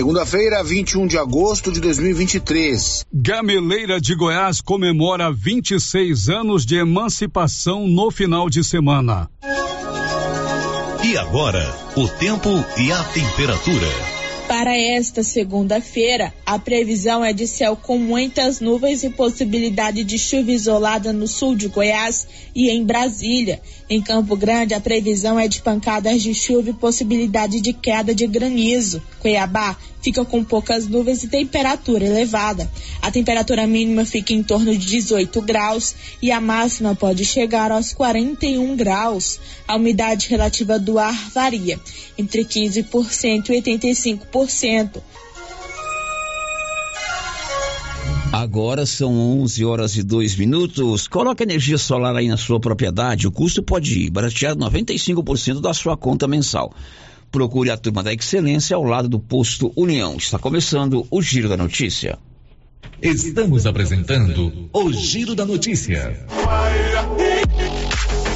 Segunda-feira, 21 de agosto de 2023. Gameleira de Goiás comemora 26 anos de emancipação no final de semana. E agora, o tempo e a temperatura. Para esta segunda-feira, a previsão é de céu com muitas nuvens e possibilidade de chuva isolada no sul de Goiás e em Brasília. Em Campo Grande, a previsão é de pancadas de chuva e possibilidade de queda de granizo. Cuiabá fica com poucas nuvens e temperatura elevada. A temperatura mínima fica em torno de 18 graus e a máxima pode chegar aos 41 graus. A umidade relativa do ar varia entre 15% e 85%. Agora são 11 horas e 2 minutos. Coloque energia solar aí na sua propriedade. O custo pode baratear 95% da sua conta mensal. Procure a turma da excelência ao lado do posto União. Está começando o Giro da Notícia. Estamos apresentando o Giro da Notícia.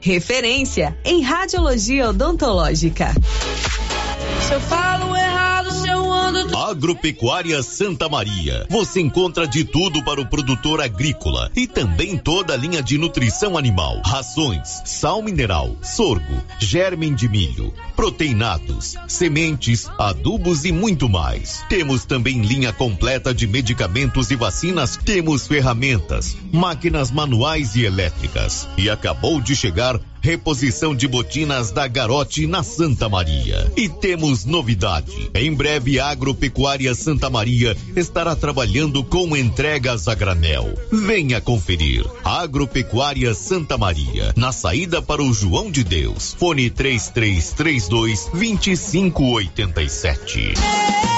referência em radiologia odontológica. Se eu falo errado, se eu ando. Agropecuária Santa Maria. Você encontra de tudo para o produtor agrícola e também toda a linha de nutrição animal: rações, sal mineral, sorgo, germen de milho, proteinados, sementes, adubos e muito mais. Temos também linha completa de medicamentos e vacinas. Temos ferramentas, máquinas manuais e elétricas. E acabou de chegar Reposição de botinas da Garote na Santa Maria. E temos novidade. Em breve, a Agropecuária Santa Maria estará trabalhando com entregas a granel. Venha conferir. Agropecuária Santa Maria, na saída para o João de Deus. Fone 3332 2587.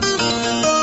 Thank you.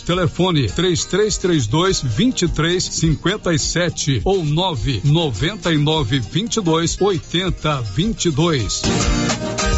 Telefone 3332 2357 ou 999 22 80 22.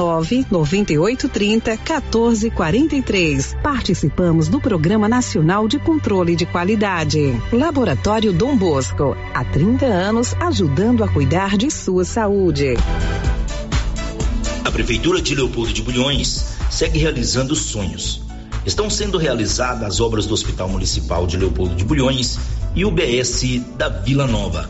WhatsApp 9 98 30 14 43. Participamos do Programa Nacional de Controle de Qualidade. Laboratório Dom Bosco, há 30 anos ajudando a cuidar de sua saúde. A Prefeitura de Leopoldo de Bulhões segue realizando sonhos. Estão sendo realizadas as obras do Hospital Municipal de Leopoldo de Bulhões e o BS da Vila Nova.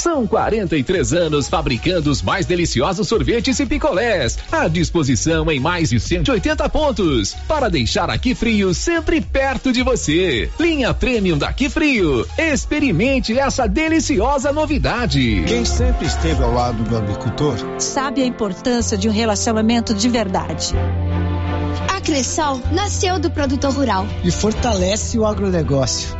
São 43 anos fabricando os mais deliciosos sorvetes e picolés, à disposição em mais de 180 pontos, para deixar aqui frio sempre perto de você. Linha Premium daqui frio. Experimente essa deliciosa novidade. Quem sempre esteve ao lado do agricultor sabe a importância de um relacionamento de verdade. A Cressol nasceu do produtor rural e fortalece o agronegócio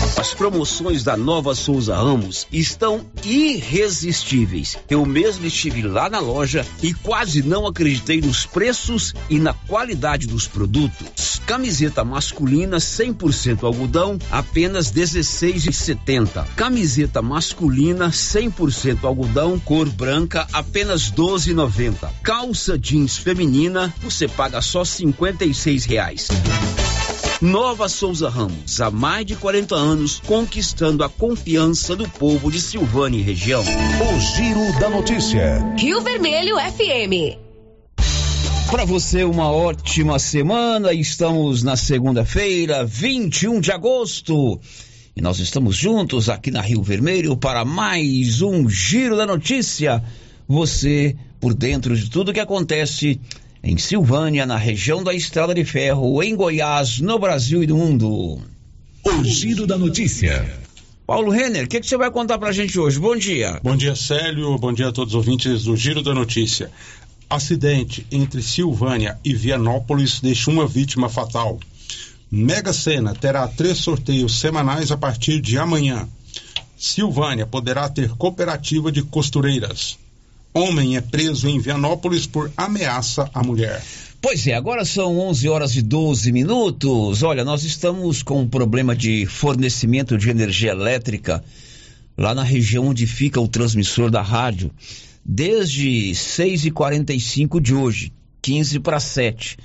As promoções da Nova Souza Ramos estão irresistíveis. Eu mesmo estive lá na loja e quase não acreditei nos preços e na qualidade dos produtos. Camiseta masculina 100% algodão, apenas 16,70. Camiseta masculina 100% algodão, cor branca, apenas 12,90. Calça jeans feminina, você paga só 56 reais. Nova Souza Ramos, há mais de 40 anos, conquistando a confiança do povo de Silvânia e região. O Giro da Notícia. Rio Vermelho FM. Para você, uma ótima semana. Estamos na segunda-feira, 21 de agosto. E nós estamos juntos aqui na Rio Vermelho para mais um Giro da Notícia. Você por dentro de tudo que acontece em Silvânia, na região da Estrada de Ferro, em Goiás, no Brasil e no mundo. O Giro da Notícia. Paulo Renner, o que, que, você vai contar pra gente hoje? Bom dia. Bom dia, Célio. Bom dia a todos os ouvintes do Giro da Notícia. Acidente entre Silvânia e Vianópolis deixa uma vítima fatal. Mega Sena terá três sorteios semanais a partir de amanhã. Silvânia poderá ter cooperativa de costureiras. Homem é preso em Vianópolis por ameaça à mulher. Pois é, agora são 11 horas e 12 minutos. Olha, nós estamos com um problema de fornecimento de energia elétrica lá na região onde fica o transmissor da rádio desde 6h45 de hoje, 15 para 7.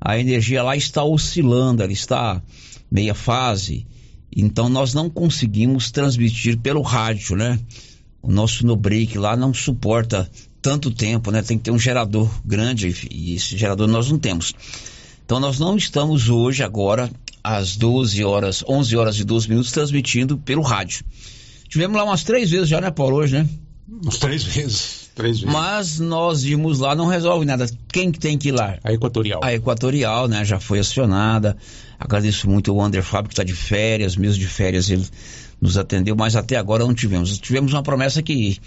A energia lá está oscilando, ela está meia fase. Então nós não conseguimos transmitir pelo rádio, né? O nosso no break lá não suporta tanto tempo, né? Tem que ter um gerador grande e esse gerador nós não temos. Então nós não estamos hoje, agora, às 12 horas, 11 horas e 12 minutos, transmitindo pelo rádio. Tivemos lá umas três vezes já, né, Paulo, hoje, né? Umas três vezes. Três vezes. Mas nós vimos lá, não resolve nada. Quem que tem que ir lá? A Equatorial. A Equatorial, né? Já foi acionada. Agradeço muito o Wander Fábio, que está de férias, mesmo de férias, ele nos atendeu, mas até agora não tivemos. Tivemos uma promessa que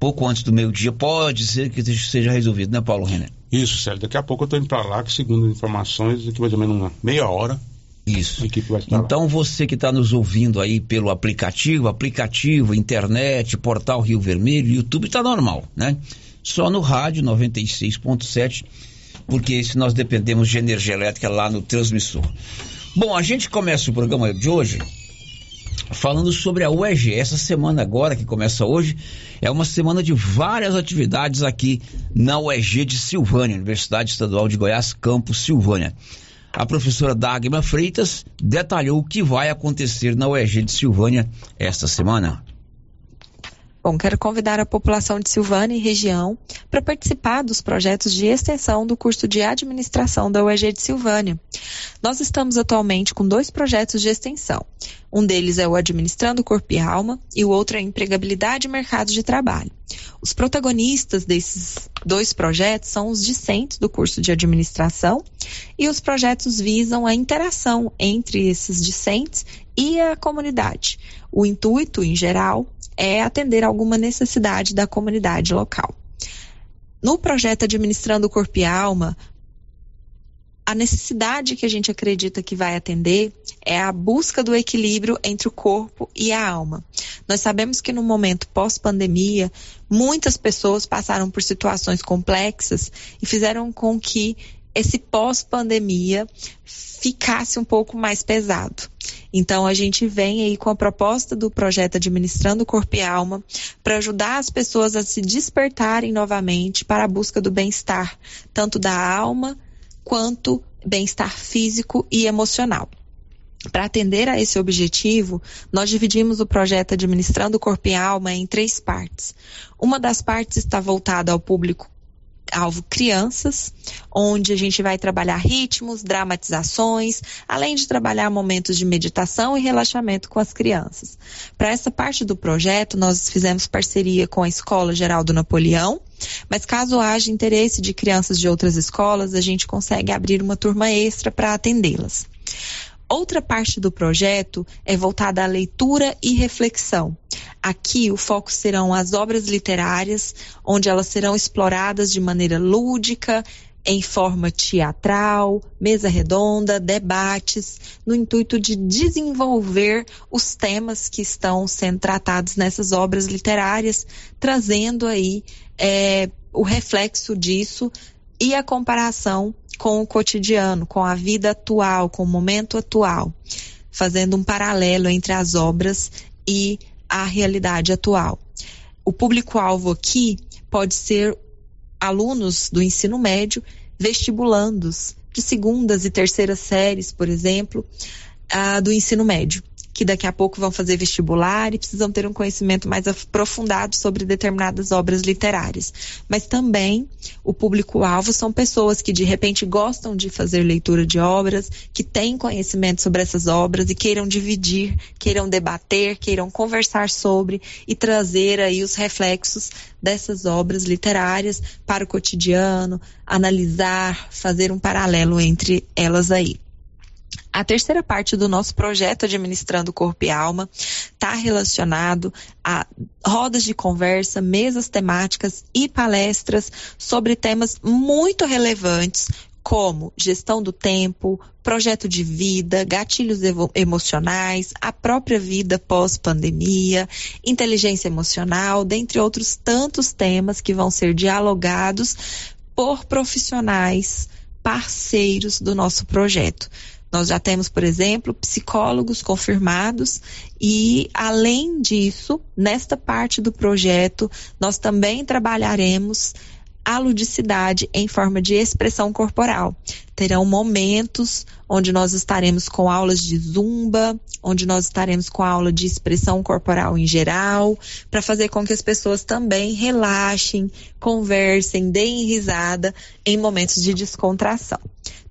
pouco antes do meio-dia pode ser que seja resolvido, né, Paulo René? Isso, Célio. Daqui a pouco eu estou indo para lá, que segundo informações, daqui mais ou menos uma meia hora. Isso. Então você que está nos ouvindo aí pelo aplicativo, aplicativo, internet, portal Rio Vermelho, YouTube está normal, né? Só no rádio 96.7, porque se nós dependemos de energia elétrica lá no transmissor. Bom, a gente começa o programa de hoje falando sobre a UEG. Essa semana agora, que começa hoje, é uma semana de várias atividades aqui na UEG de Silvânia, Universidade Estadual de Goiás, Campus Silvânia. A professora Dagmar Freitas detalhou o que vai acontecer na UEG de Silvânia esta semana. Bom, quero convidar a população de Silvânia e região para participar dos projetos de extensão do curso de administração da UEG de Silvânia. Nós estamos atualmente com dois projetos de extensão. Um deles é o Administrando Corpo e Alma e o outro é Empregabilidade e Mercado de Trabalho. Os protagonistas desses dois projetos são os discentes do curso de administração e os projetos visam a interação entre esses discentes e a comunidade. O intuito, em geral, é atender alguma necessidade da comunidade local. No projeto Administrando o Corpo e Alma, a necessidade que a gente acredita que vai atender é a busca do equilíbrio entre o corpo e a alma. Nós sabemos que no momento pós-pandemia, muitas pessoas passaram por situações complexas e fizeram com que esse pós-pandemia ficasse um pouco mais pesado. Então, a gente vem aí com a proposta do projeto Administrando Corpo e Alma para ajudar as pessoas a se despertarem novamente para a busca do bem-estar, tanto da alma quanto bem-estar físico e emocional. Para atender a esse objetivo, nós dividimos o projeto Administrando Corpo e Alma em três partes. Uma das partes está voltada ao público alvo crianças, onde a gente vai trabalhar ritmos, dramatizações, além de trabalhar momentos de meditação e relaxamento com as crianças. Para essa parte do projeto, nós fizemos parceria com a Escola Geral do Napoleão, mas caso haja interesse de crianças de outras escolas, a gente consegue abrir uma turma extra para atendê-las. Outra parte do projeto é voltada à leitura e reflexão. Aqui o foco serão as obras literárias, onde elas serão exploradas de maneira lúdica, em forma teatral, mesa redonda, debates, no intuito de desenvolver os temas que estão sendo tratados nessas obras literárias, trazendo aí é, o reflexo disso e a comparação com o cotidiano, com a vida atual, com o momento atual, fazendo um paralelo entre as obras e a realidade atual. O público-alvo aqui pode ser alunos do ensino médio, vestibulandos de segundas e terceiras séries, por exemplo, uh, do ensino médio que daqui a pouco vão fazer vestibular e precisam ter um conhecimento mais aprofundado sobre determinadas obras literárias. Mas também o público-alvo são pessoas que de repente gostam de fazer leitura de obras, que têm conhecimento sobre essas obras e queiram dividir, queiram debater, queiram conversar sobre e trazer aí os reflexos dessas obras literárias para o cotidiano, analisar, fazer um paralelo entre elas aí. A terceira parte do nosso projeto Administrando Corpo e Alma está relacionado a rodas de conversa, mesas temáticas e palestras sobre temas muito relevantes como gestão do tempo, projeto de vida, gatilhos emocionais, a própria vida pós-pandemia, inteligência emocional, dentre outros tantos temas que vão ser dialogados por profissionais parceiros do nosso projeto. Nós já temos, por exemplo, psicólogos confirmados e, além disso, nesta parte do projeto, nós também trabalharemos a ludicidade em forma de expressão corporal. Terão momentos onde nós estaremos com aulas de zumba, onde nós estaremos com aula de expressão corporal em geral, para fazer com que as pessoas também relaxem, conversem, deem risada em momentos de descontração.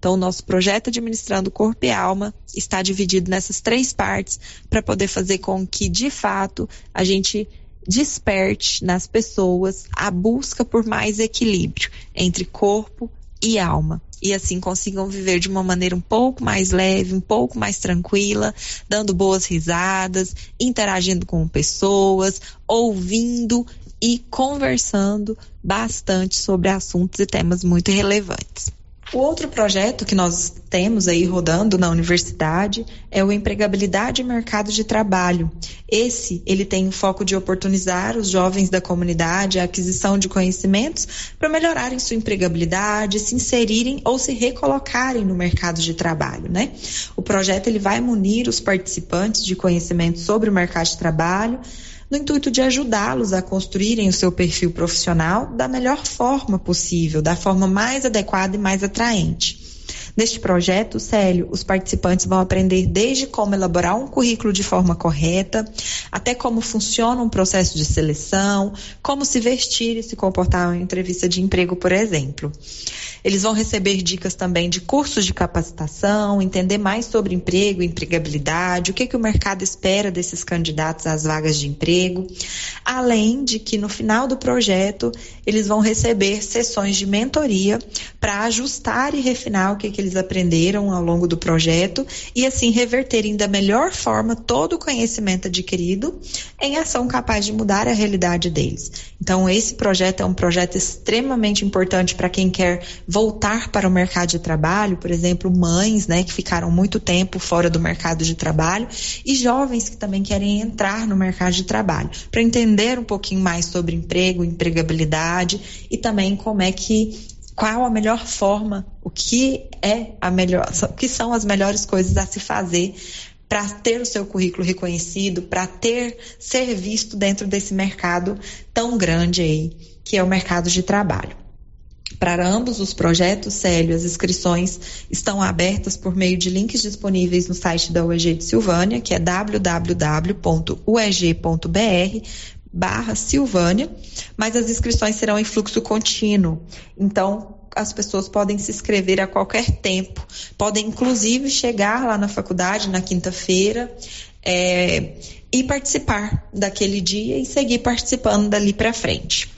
Então, o nosso projeto Administrando Corpo e Alma está dividido nessas três partes para poder fazer com que, de fato, a gente desperte nas pessoas a busca por mais equilíbrio entre corpo e alma. E assim consigam viver de uma maneira um pouco mais leve, um pouco mais tranquila, dando boas risadas, interagindo com pessoas, ouvindo e conversando bastante sobre assuntos e temas muito relevantes. O outro projeto que nós temos aí rodando na universidade é o empregabilidade e mercado de trabalho. Esse, ele tem o foco de oportunizar os jovens da comunidade a aquisição de conhecimentos para melhorarem sua empregabilidade, se inserirem ou se recolocarem no mercado de trabalho, né? O projeto ele vai munir os participantes de conhecimentos sobre o mercado de trabalho, no intuito de ajudá-los a construírem o seu perfil profissional da melhor forma possível, da forma mais adequada e mais atraente. Neste projeto, Célio, os participantes vão aprender desde como elaborar um currículo de forma correta, até como funciona um processo de seleção, como se vestir e se comportar em entrevista de emprego, por exemplo. Eles vão receber dicas também de cursos de capacitação, entender mais sobre emprego empregabilidade, o que, que o mercado espera desses candidatos às vagas de emprego, além de que no final do projeto eles vão receber sessões de mentoria para ajustar e refinar o que, que eles aprenderam ao longo do projeto e assim reverterem da melhor forma todo o conhecimento adquirido em ação capaz de mudar a realidade deles. Então, esse projeto é um projeto extremamente importante para quem quer voltar para o mercado de trabalho, por exemplo, mães, né, que ficaram muito tempo fora do mercado de trabalho e jovens que também querem entrar no mercado de trabalho, para entender um pouquinho mais sobre emprego, empregabilidade e também como é que qual a melhor forma, o que é a melhor, o que são as melhores coisas a se fazer para ter o seu currículo reconhecido, para ter ser visto dentro desse mercado tão grande aí, que é o mercado de trabalho. Para ambos os projetos, Célio, as inscrições estão abertas por meio de links disponíveis no site da UEG de Silvânia, que é www.ueg.br barra Silvânia, mas as inscrições serão em fluxo contínuo. Então, as pessoas podem se inscrever a qualquer tempo, podem inclusive chegar lá na faculdade na quinta-feira é, e participar daquele dia e seguir participando dali para frente.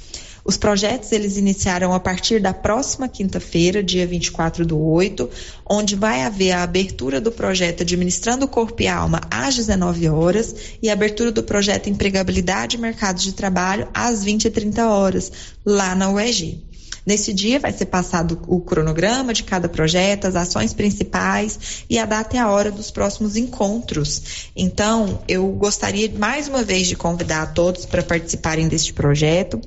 Os projetos eles iniciaram a partir da próxima quinta-feira, dia 24 do 8, onde vai haver a abertura do projeto Administrando o Corpo e Alma às 19 horas e a abertura do projeto Empregabilidade e Mercado de Trabalho às 20 e 30 horas, lá na UEG. Nesse dia vai ser passado o cronograma de cada projeto, as ações principais e a data e a hora dos próximos encontros. Então, eu gostaria mais uma vez de convidar a todos para participarem deste projeto.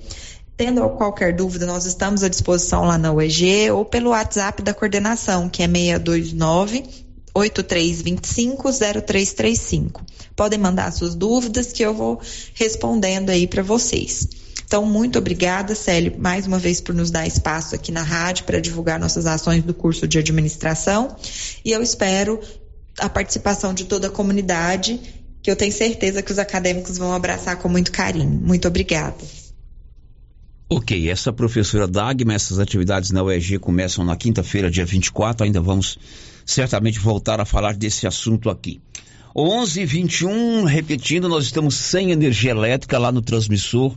Tendo qualquer dúvida, nós estamos à disposição lá na UEG ou pelo WhatsApp da coordenação, que é 629 8325-0335. Podem mandar suas dúvidas que eu vou respondendo aí para vocês. Então, muito obrigada, Célio, mais uma vez por nos dar espaço aqui na rádio para divulgar nossas ações do curso de administração. E eu espero a participação de toda a comunidade, que eu tenho certeza que os acadêmicos vão abraçar com muito carinho. Muito obrigada. Ok, essa professora Dagma, essas atividades na UEG começam na quinta-feira, dia 24, ainda vamos certamente voltar a falar desse assunto aqui. 11:21, repetindo, nós estamos sem energia elétrica lá no transmissor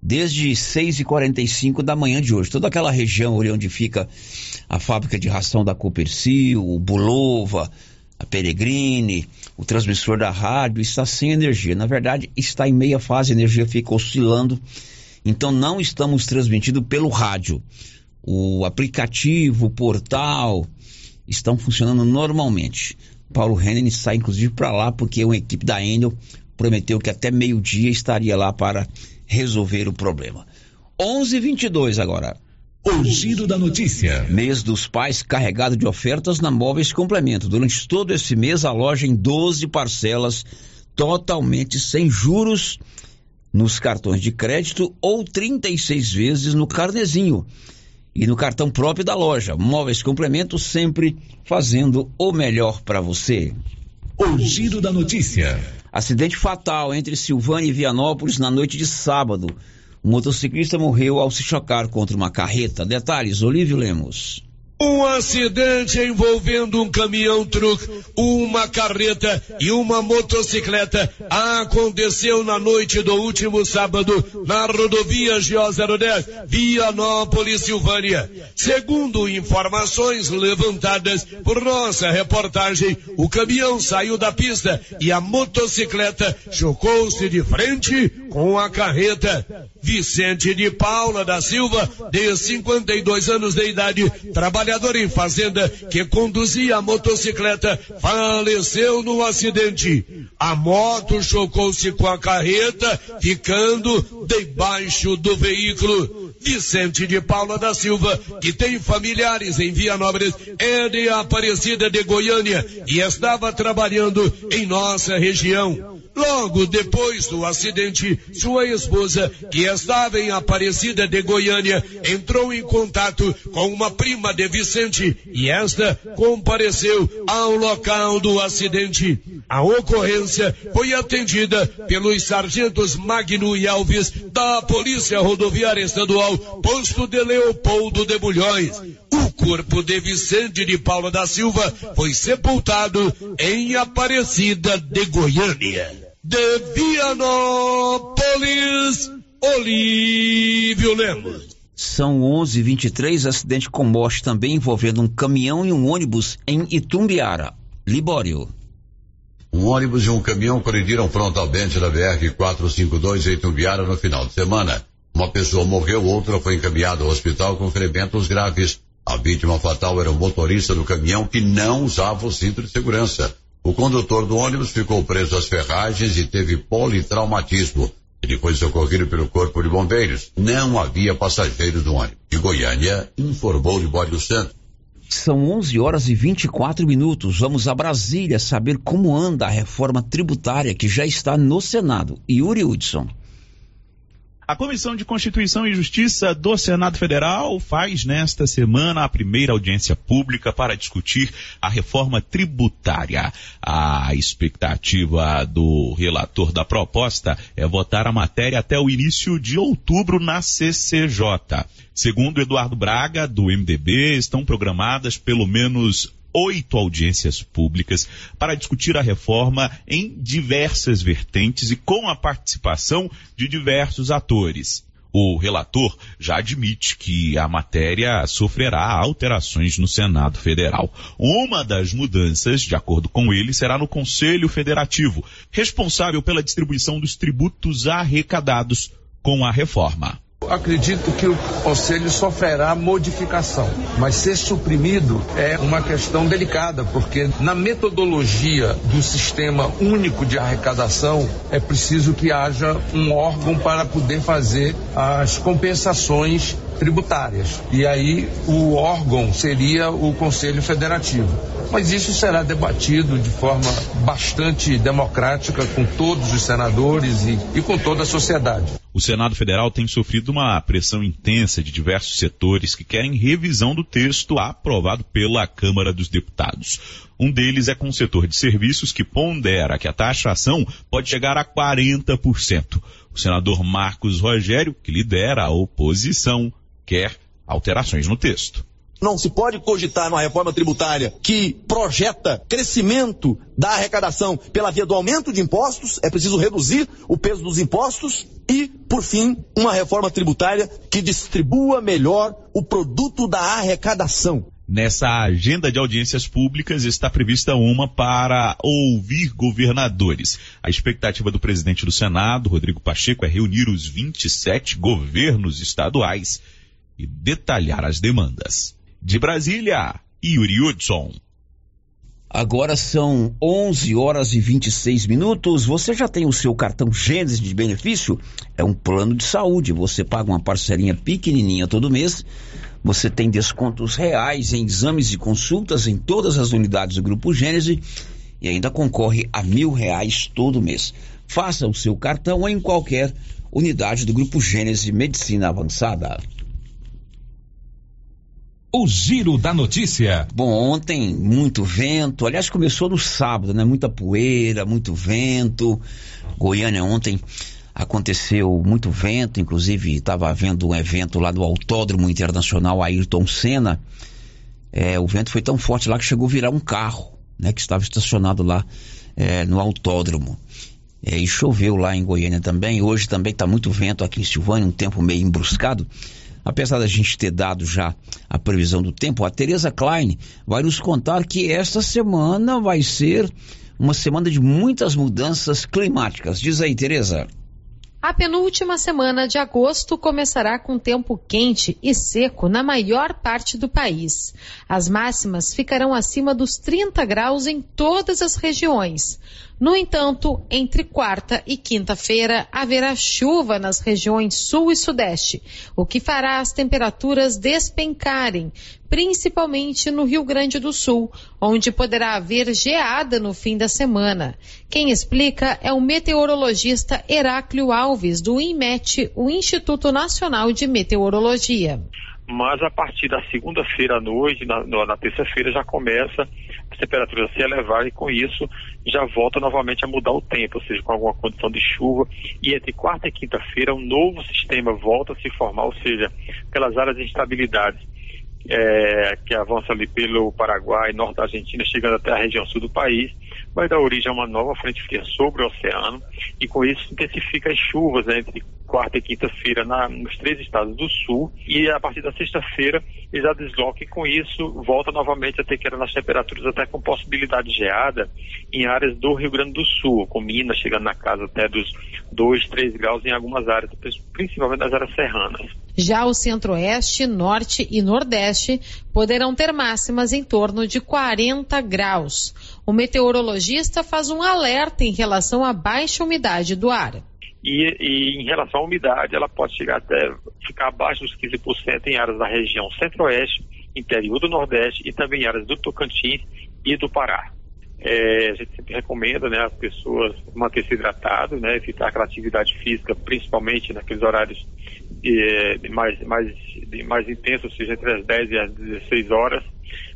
desde 6h45 da manhã de hoje. Toda aquela região onde fica a fábrica de ração da Copercil, o Bulova, a Peregrine, o transmissor da rádio está sem energia. Na verdade, está em meia fase, a energia fica oscilando. Então não estamos transmitindo pelo rádio. O aplicativo, o portal estão funcionando normalmente. Paulo Renner sai inclusive para lá porque uma equipe da Enel prometeu que até meio-dia estaria lá para resolver o problema. 11:22 agora. O giro da notícia. Mês dos pais carregado de ofertas na Móveis Complemento. Durante todo esse mês, a loja em 12 parcelas, totalmente sem juros nos cartões de crédito ou 36 vezes no carnezinho e no cartão próprio da loja. Móveis Complemento sempre fazendo o melhor para você. O giro da notícia. Acidente fatal entre Silvânia e Vianópolis na noite de sábado. O motociclista morreu ao se chocar contra uma carreta. Detalhes, Olívio Lemos. Um acidente envolvendo um caminhão-truque, uma carreta e uma motocicleta aconteceu na noite do último sábado na rodovia GO010, Vianópolis, Silvânia. Segundo informações levantadas por nossa reportagem, o caminhão saiu da pista e a motocicleta chocou-se de frente com a carreta. Vicente de Paula da Silva, de 52 anos de idade, trabalhador em fazenda, que conduzia a motocicleta, faleceu no acidente. A moto chocou-se com a carreta, ficando debaixo do veículo. Vicente de Paula da Silva, que tem familiares em Vianópolis, é de Aparecida de Goiânia e estava trabalhando em nossa região. Logo depois do acidente, sua esposa, que estava em Aparecida de Goiânia, entrou em contato com uma prima de Vicente e esta compareceu ao local do acidente. A ocorrência foi atendida pelos sargentos Magno e Alves da Polícia Rodoviária Estadual, posto de Leopoldo de Bulhões. O corpo de Vicente de Paula da Silva foi sepultado em Aparecida de Goiânia de Vianópolis, Olívio Lemos. São 11:23 acidente com morte também envolvendo um caminhão e um ônibus em Itumbiara, Libório. Um ônibus e um caminhão colidiram frontalmente na BR 452 em Itumbiara no final de semana. Uma pessoa morreu, outra foi encaminhada ao hospital com ferimentos graves. A vítima fatal era o motorista do caminhão que não usava o cinto de segurança. O condutor do ônibus ficou preso às ferragens e teve politraumatismo. Ele foi socorrido pelo Corpo de Bombeiros. Não havia passageiros do ônibus. De Goiânia, informou Libório Santos. São 11 horas e 24 minutos. Vamos a Brasília saber como anda a reforma tributária que já está no Senado. Yuri Hudson. A Comissão de Constituição e Justiça do Senado Federal faz nesta semana a primeira audiência pública para discutir a reforma tributária. A expectativa do relator da proposta é votar a matéria até o início de outubro na CCJ. Segundo Eduardo Braga, do MDB, estão programadas pelo menos oito audiências públicas para discutir a reforma em diversas vertentes e com a participação de diversos atores. O relator já admite que a matéria sofrerá alterações no Senado Federal. Uma das mudanças, de acordo com ele, será no Conselho Federativo, responsável pela distribuição dos tributos arrecadados com a reforma. Acredito que o Conselho sofrerá modificação, mas ser suprimido é uma questão delicada, porque na metodologia do sistema único de arrecadação é preciso que haja um órgão para poder fazer as compensações tributárias. E aí o órgão seria o Conselho Federativo. Mas isso será debatido de forma bastante democrática com todos os senadores e, e com toda a sociedade. O Senado Federal tem sofrido uma pressão intensa de diversos setores que querem revisão do texto aprovado pela Câmara dos Deputados. Um deles é com o setor de serviços que pondera que a taxação pode chegar a 40%. O senador Marcos Rogério, que lidera a oposição, quer alterações no texto. Não se pode cogitar uma reforma tributária que projeta crescimento da arrecadação pela via do aumento de impostos, é preciso reduzir o peso dos impostos e, por fim, uma reforma tributária que distribua melhor o produto da arrecadação. Nessa agenda de audiências públicas está prevista uma para ouvir governadores. A expectativa do presidente do Senado, Rodrigo Pacheco, é reunir os 27 governos estaduais e detalhar as demandas. De Brasília, Yuri Hudson. Agora são 11 horas e 26 minutos. Você já tem o seu cartão Gênesis de benefício? É um plano de saúde. Você paga uma parcelinha pequenininha todo mês. Você tem descontos reais em exames e consultas em todas as unidades do Grupo Gênesis e ainda concorre a mil reais todo mês. Faça o seu cartão em qualquer unidade do Grupo Gênesis Medicina Avançada. O Giro da Notícia. Bom, ontem muito vento. Aliás, começou no sábado, né? Muita poeira, muito vento. Goiânia ontem aconteceu muito vento, inclusive estava havendo um evento lá do Autódromo Internacional Ayrton Senna. É, o vento foi tão forte lá que chegou a virar um carro, né? Que estava estacionado lá é, no autódromo. É, e choveu lá em Goiânia também. Hoje também está muito vento aqui em Silvânia, um tempo meio embruscado. Apesar da gente ter dado já a previsão do tempo, a Tereza Klein vai nos contar que esta semana vai ser uma semana de muitas mudanças climáticas. Diz aí, Tereza. A penúltima semana de agosto começará com tempo quente e seco na maior parte do país. As máximas ficarão acima dos 30 graus em todas as regiões. No entanto, entre quarta e quinta-feira haverá chuva nas regiões sul e sudeste, o que fará as temperaturas despencarem, principalmente no Rio Grande do Sul, onde poderá haver geada no fim da semana. Quem explica é o meteorologista Heráclio Alves, do INMET, o Instituto Nacional de Meteorologia mas a partir da segunda-feira à noite, na, na terça-feira, já começa as temperaturas a se elevar e com isso já volta novamente a mudar o tempo, ou seja, com alguma condição de chuva. E entre quarta e quinta-feira, um novo sistema volta a se formar, ou seja, aquelas áreas de instabilidade é, que avança ali pelo Paraguai, norte da Argentina, chegando até a região sul do país, vai dar origem a uma nova frente fria sobre o oceano e com isso intensifica as chuvas né, entre quarta e quinta-feira nos três estados do sul e a partir da sexta-feira ele já desloca e com isso volta novamente a ter queda nas temperaturas até com possibilidade de geada em áreas do Rio Grande do Sul, com Minas chegando na casa até dos 2, 3 graus em algumas áreas, principalmente nas áreas serranas. Já o centro-oeste, norte e nordeste poderão ter máximas em torno de 40 graus. O meteorologista faz um alerta em relação à baixa umidade do ar. E, e, em relação à umidade, ela pode chegar até ficar abaixo dos 15% em áreas da região centro-oeste, interior do nordeste e também em áreas do Tocantins e do Pará. É, a gente sempre recomenda né, as pessoas manter-se hidratadas, né, evitar aquela atividade física, principalmente naqueles horários de, de mais, mais, de mais intensos, ou seja, entre as 10 e as 16 horas,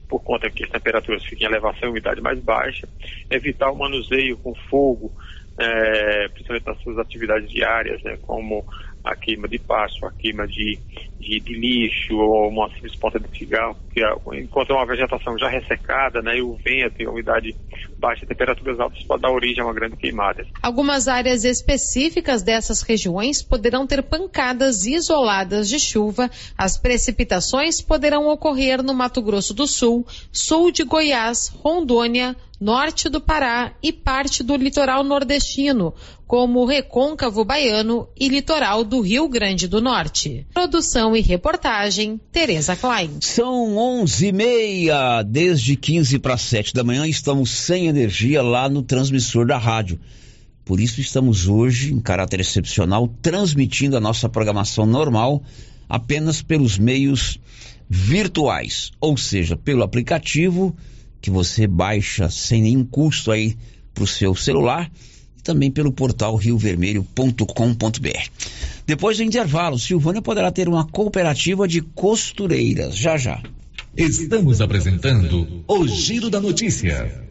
por conta que as temperaturas ficam em elevação e umidade mais baixa. Evitar o manuseio com fogo, é, principalmente nas suas atividades diárias, né, como a queima de pasto, a queima de, de, de, lixo ou uma simples ponta de cigarro, que enquanto é uma vegetação já ressecada, né, e o vento e a umidade baixa, temperaturas altas pode dar origem a uma grande queimada. Algumas áreas específicas dessas regiões poderão ter pancadas isoladas de chuva. As precipitações poderão ocorrer no Mato Grosso do Sul, sul de Goiás, Rondônia, norte do Pará e parte do litoral nordestino, como o Recôncavo Baiano e Litoral do Rio Grande do Norte. Produção e reportagem, Tereza Klein. São onze e meia, desde 15 para 7 da manhã, estamos sem energia lá no transmissor da rádio. Por isso estamos hoje, em caráter excepcional, transmitindo a nossa programação normal apenas pelos meios virtuais, ou seja, pelo aplicativo que você baixa sem nenhum custo aí para o seu celular e também pelo portal riovermelho.com.br. Depois do intervalo, Silvânia poderá ter uma cooperativa de costureiras. Já já. Estamos apresentando o Giro da Notícia.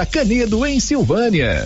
Canedo, em Silvânia.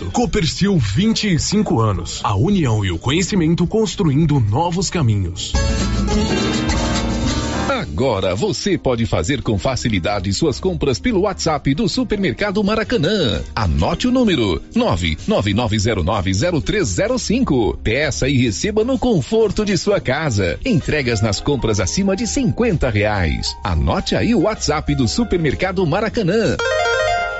Copercil 25 anos. A união e o conhecimento construindo novos caminhos. Agora você pode fazer com facilidade suas compras pelo WhatsApp do Supermercado Maracanã. Anote o número 999090305. Peça e receba no conforto de sua casa. Entregas nas compras acima de 50 reais. Anote aí o WhatsApp do Supermercado Maracanã.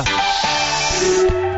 うん。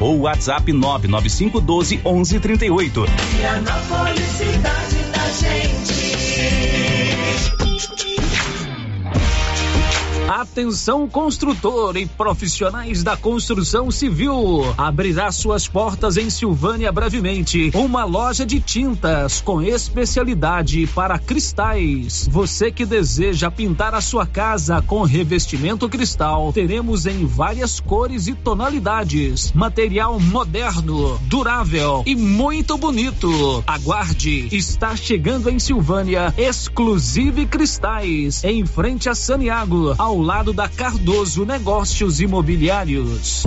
ou WhatsApp 99512 1138. Vianópolis, cidade da gente. Atenção construtor e profissionais da construção civil. Abrirá suas portas em Silvânia brevemente. Uma loja de tintas com especialidade para cristais. Você que deseja pintar a sua casa com revestimento cristal, teremos em várias cores e tonalidades. Material moderno, durável e muito bonito. Aguarde, está chegando em Silvânia Exclusive Cristais, em frente a Saniago, ao lado da Cardoso Negócios Imobiliários.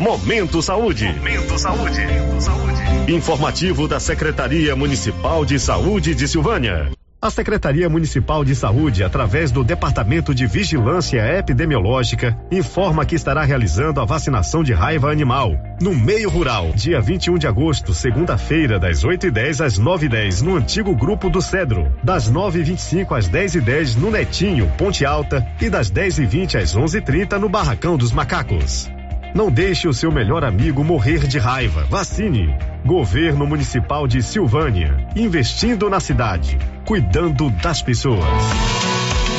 Momento Saúde. Momento Saúde. Informativo da Secretaria Municipal de Saúde de Silvânia. A Secretaria Municipal de Saúde, através do Departamento de Vigilância Epidemiológica, informa que estará realizando a vacinação de raiva animal no meio rural, dia 21 de agosto, segunda-feira, das 8h10 às 9h10, no antigo Grupo do Cedro, das 9h25 às 10h10 no Netinho, Ponte Alta, e das 10h20 às 11h30 no Barracão dos Macacos. Não deixe o seu melhor amigo morrer de raiva. Vacine. Governo Municipal de Silvânia. Investindo na cidade. Cuidando das pessoas.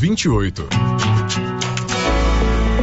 28.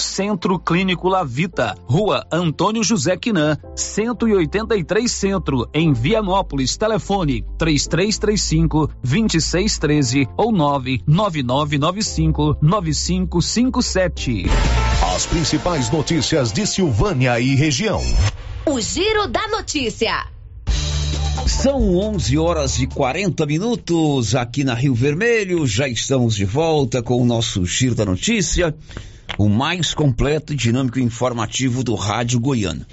Centro Clínico Lavita, Rua Antônio José Quinan, 183 Centro, em Vianópolis. Telefone 3335 2613 ou 99995 9557. As principais notícias de Silvânia e região. O Giro da Notícia. São 11 horas e 40 minutos aqui na Rio Vermelho. Já estamos de volta com o nosso Giro da Notícia, o mais completo e dinâmico informativo do Rádio Goiano.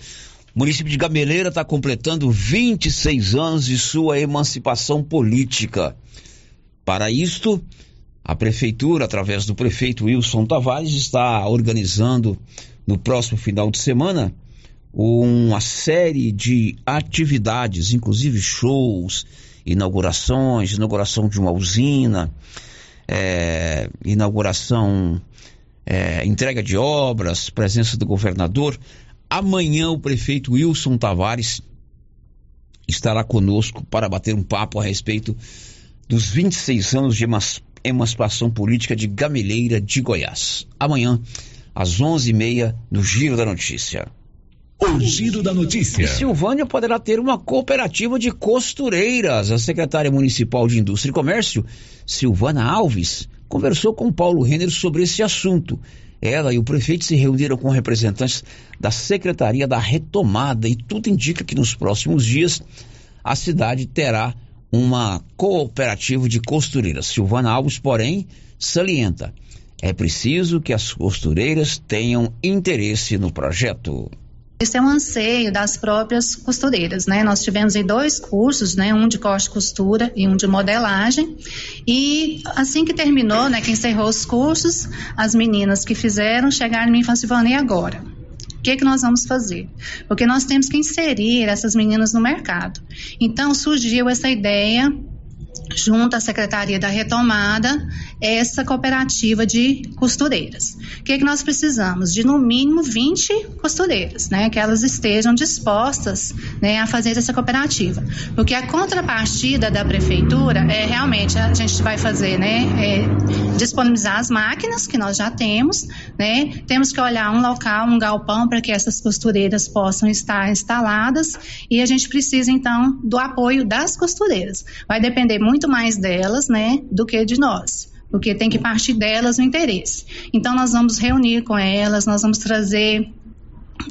O município de Gameleira está completando 26 anos de sua emancipação política. Para isto, a prefeitura, através do prefeito Wilson Tavares, está organizando no próximo final de semana uma série de atividades, inclusive shows, inaugurações, inauguração de uma usina, é, inauguração, é, entrega de obras, presença do governador. Amanhã o prefeito Wilson Tavares estará conosco para bater um papo a respeito dos 26 anos de emancipação política de Gameleira de Goiás. Amanhã, às 11h30, no Giro da Notícia. O giro da notícia. Silvânia poderá ter uma cooperativa de costureiras. A secretária municipal de Indústria e Comércio, Silvana Alves, conversou com Paulo Renner sobre esse assunto. Ela e o prefeito se reuniram com representantes da Secretaria da Retomada e tudo indica que nos próximos dias a cidade terá uma cooperativa de costureiras. Silvana Alves, porém, salienta: é preciso que as costureiras tenham interesse no projeto. Esse é um anseio das próprias costureiras, né? Nós tivemos aí dois cursos, né? Um de corte e costura e um de modelagem. E assim que terminou, né? Que encerrou os cursos, as meninas que fizeram chegaram em mim e falaram assim, e agora? O que, que nós vamos fazer? Porque nós temos que inserir essas meninas no mercado. Então surgiu essa ideia junto à Secretaria da Retomada, essa cooperativa de costureiras. O que, é que nós precisamos? De no mínimo 20 costureiras, né? Que elas estejam dispostas né, a fazer essa cooperativa. Porque a contrapartida da prefeitura é realmente a gente vai fazer, né? É, disponibilizar as máquinas que nós já temos, né? Temos que olhar um local, um galpão para que essas costureiras possam estar instaladas e a gente precisa então do apoio das costureiras. Vai depender muito mais delas, né, do que de nós porque tem que partir delas o interesse. Então, nós vamos reunir com elas, nós vamos trazer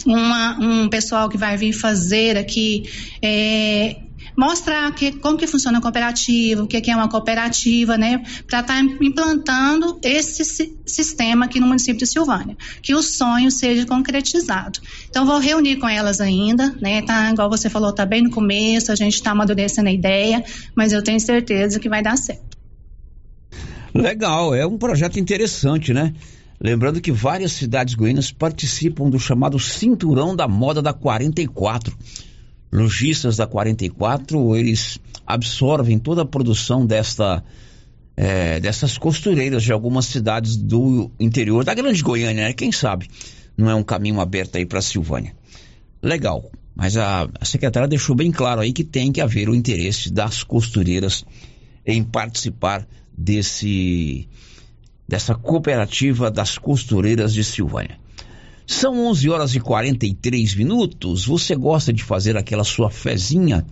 uma, um pessoal que vai vir fazer aqui é, mostrar que, como que funciona a cooperativa, o que é uma cooperativa, né, para estar tá implantando esse sistema aqui no município de Silvânia, que o sonho seja concretizado. Então vou reunir com elas ainda, né, tá, igual você falou, tá bem no começo, a gente está amadurecendo a ideia, mas eu tenho certeza que vai dar certo. Legal, é um projeto interessante, né? Lembrando que várias cidades goianas participam do chamado Cinturão da Moda da 44 lojistas da 44, eles absorvem toda a produção desta, é, dessas costureiras de algumas cidades do interior da Grande Goiânia, né? Quem sabe não é um caminho aberto aí para Silvânia. Legal, mas a, a secretária deixou bem claro aí que tem que haver o interesse das costureiras em participar desse dessa cooperativa das costureiras de Silvânia. São 11 horas e 43 minutos. Você gosta de fazer aquela sua fezinha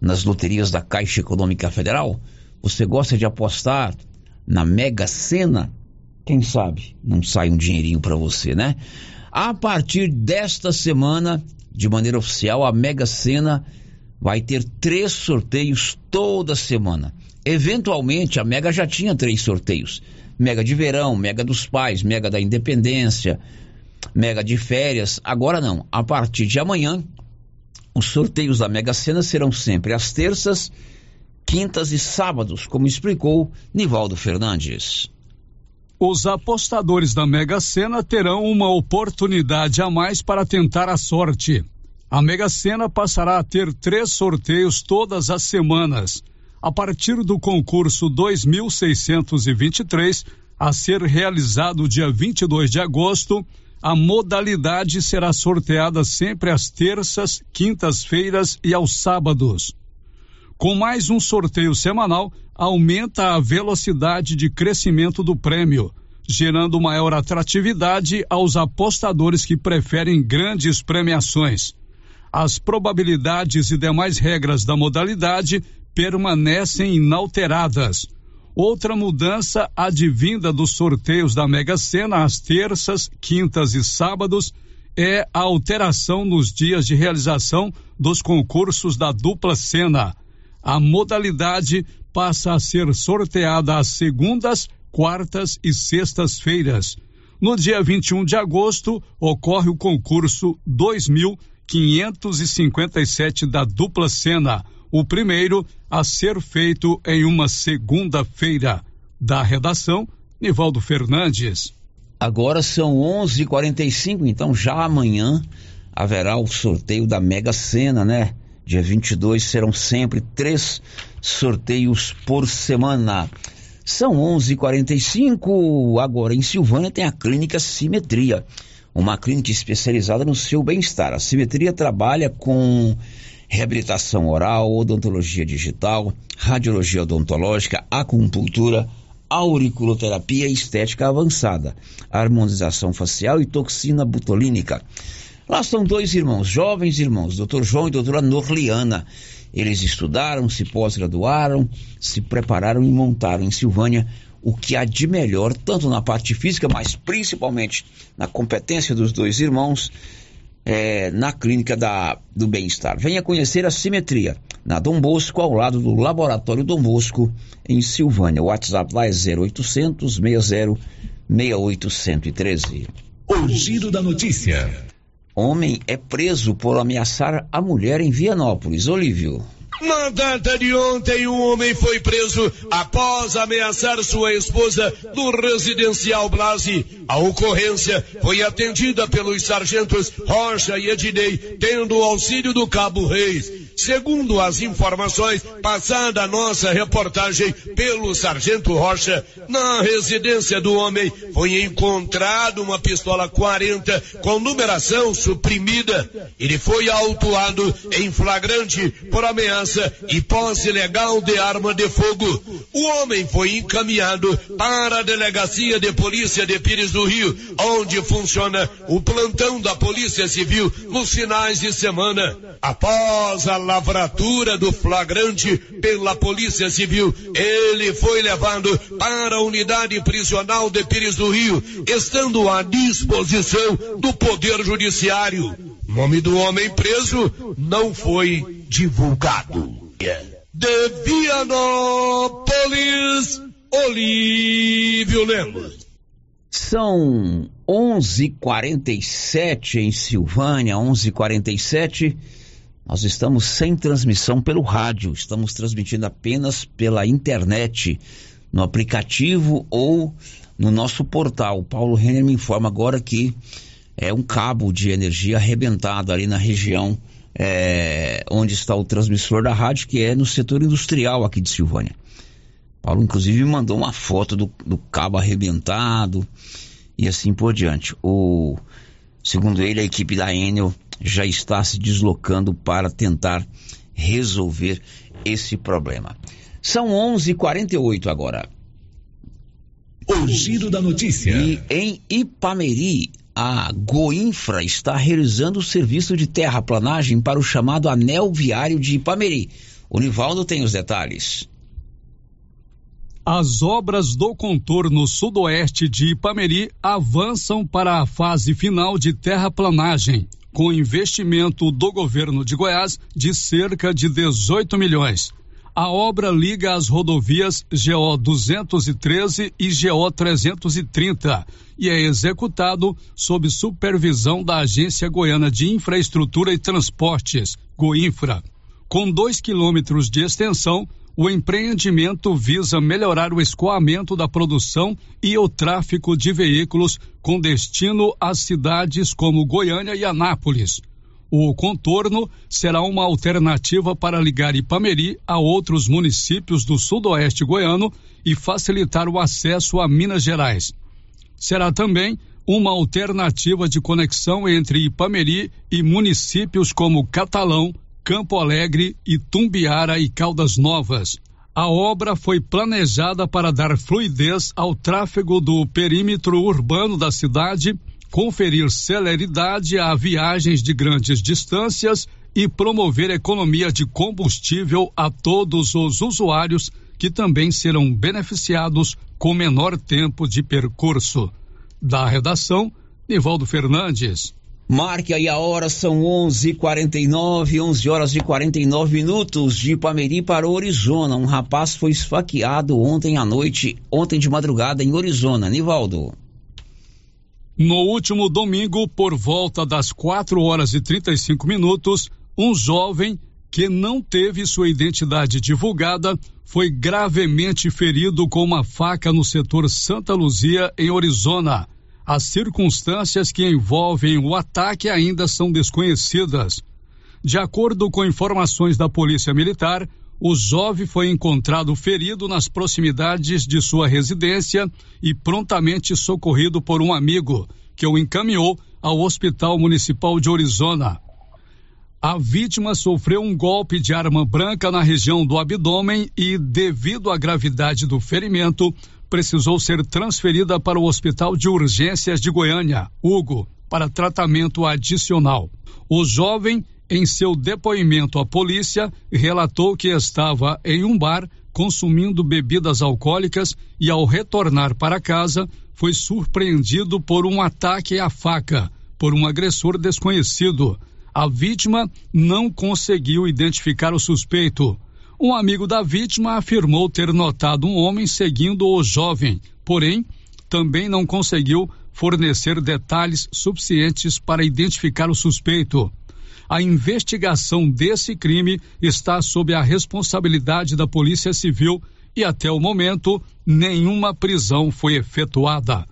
nas loterias da Caixa Econômica Federal? Você gosta de apostar na Mega Sena? Quem sabe não sai um dinheirinho para você, né? A partir desta semana, de maneira oficial, a Mega Sena vai ter três sorteios toda semana. Eventualmente, a Mega já tinha três sorteios: Mega de Verão, Mega dos Pais, Mega da Independência, Mega de férias. Agora não. A partir de amanhã, os sorteios da Mega Sena serão sempre às terças, quintas e sábados, como explicou Nivaldo Fernandes. Os apostadores da Mega Sena terão uma oportunidade a mais para tentar a sorte. A Mega Sena passará a ter três sorteios todas as semanas. A partir do concurso 2623, a ser realizado dia 22 de agosto, a modalidade será sorteada sempre às terças, quintas-feiras e aos sábados. Com mais um sorteio semanal, aumenta a velocidade de crescimento do prêmio, gerando maior atratividade aos apostadores que preferem grandes premiações. As probabilidades e demais regras da modalidade permanecem inalteradas Outra mudança advinda dos sorteios da Mega Sena às terças, quintas e sábados é a alteração nos dias de realização dos concursos da dupla Sena. A modalidade passa a ser sorteada às segundas, quartas e sextas-feiras. No dia 21 de agosto ocorre o concurso 2000 557 da dupla cena, o primeiro a ser feito em uma segunda-feira. Da redação, Nivaldo Fernandes. Agora são 11:45, então já amanhã haverá o sorteio da Mega Sena, né? Dia 22 serão sempre três sorteios por semana. São 11:45. Agora em Silvânia tem a Clínica Simetria, uma clínica especializada no seu bem-estar. A Simetria trabalha com reabilitação oral, odontologia digital, radiologia odontológica, acupuntura, auriculoterapia estética avançada, harmonização facial e toxina butolínica. Lá são dois irmãos, jovens irmãos, Dr. João e doutora Norliana. Eles estudaram, se pós-graduaram, se prepararam e montaram em Silvânia o que há de melhor, tanto na parte física, mas principalmente na competência dos dois irmãos, é, na clínica da, do bem-estar. Venha conhecer a simetria na Dom Bosco, ao lado do Laboratório Dom Bosco, em Silvânia. O WhatsApp lá é 0800 60 6813. O giro da notícia. Homem é preso por ameaçar a mulher em Vianópolis. Olívio. Na data de ontem, um homem foi preso após ameaçar sua esposa no residencial Blasi. A ocorrência foi atendida pelos sargentos Rocha e Ednei, tendo o auxílio do Cabo Reis. Segundo as informações passadas a nossa reportagem pelo sargento Rocha, na residência do homem foi encontrado uma pistola 40 com numeração suprimida. Ele foi autuado em flagrante por ameaça e posse ilegal de arma de fogo. O homem foi encaminhado para a delegacia de polícia de Pires do Rio, onde funciona o plantão da Polícia Civil nos finais de semana. Após a lavratura do flagrante pela Polícia Civil, ele foi levado para a unidade prisional de Pires do Rio, estando à disposição do Poder Judiciário. Nome do homem preso não foi divulgado. De Vianópolis, Olívio Lemos. São 11:47 em Silvânia, 11:47. Nós estamos sem transmissão pelo rádio, estamos transmitindo apenas pela internet, no aplicativo ou no nosso portal. Paulo Renner me informa agora que é um cabo de energia arrebentado ali na região é, onde está o transmissor da rádio, que é no setor industrial aqui de Silvânia. Paulo, inclusive, mandou uma foto do, do cabo arrebentado e assim por diante. O, segundo ele, a equipe da Enel já está se deslocando para tentar resolver esse problema. São 11:48 agora. O giro da notícia. E em Ipameri, a Goinfra está realizando o serviço de terraplanagem para o chamado Anel Viário de Ipameri. O Nivaldo tem os detalhes. As obras do contorno sudoeste de Ipameri avançam para a fase final de terraplanagem, com investimento do governo de Goiás de cerca de 18 milhões. A obra liga as rodovias GO 213 e GO 330 e é executado sob supervisão da Agência Goiana de Infraestrutura e Transportes, Goinfra. Com dois quilômetros de extensão, o empreendimento visa melhorar o escoamento da produção e o tráfego de veículos com destino às cidades como Goiânia e Anápolis. O contorno será uma alternativa para ligar Ipameri a outros municípios do sudoeste goiano e facilitar o acesso a Minas Gerais. Será também uma alternativa de conexão entre Ipameri e municípios como Catalão, Campo Alegre, Itumbiara e Caldas Novas. A obra foi planejada para dar fluidez ao tráfego do perímetro urbano da cidade conferir celeridade a viagens de grandes distâncias e promover economia de combustível a todos os usuários que também serão beneficiados com menor tempo de percurso. Da redação, Nivaldo Fernandes. Marque aí a hora, são 11:49, 11 horas e 49 minutos de Pameri para Orizona. Um rapaz foi esfaqueado ontem à noite, ontem de madrugada em Orizona. Nivaldo. No último domingo, por volta das 4 horas e 35 minutos, um jovem que não teve sua identidade divulgada foi gravemente ferido com uma faca no setor Santa Luzia, em Arizona. As circunstâncias que envolvem o ataque ainda são desconhecidas. De acordo com informações da Polícia Militar, o jovem foi encontrado ferido nas proximidades de sua residência e prontamente socorrido por um amigo, que o encaminhou ao Hospital Municipal de Arizona. A vítima sofreu um golpe de arma branca na região do abdômen e, devido à gravidade do ferimento, precisou ser transferida para o Hospital de Urgências de Goiânia, Hugo, para tratamento adicional. O jovem, em seu depoimento à polícia, relatou que estava em um bar consumindo bebidas alcoólicas e, ao retornar para casa, foi surpreendido por um ataque à faca por um agressor desconhecido. A vítima não conseguiu identificar o suspeito. Um amigo da vítima afirmou ter notado um homem seguindo o jovem, porém, também não conseguiu fornecer detalhes suficientes para identificar o suspeito. A investigação desse crime está sob a responsabilidade da Polícia Civil e até o momento nenhuma prisão foi efetuada.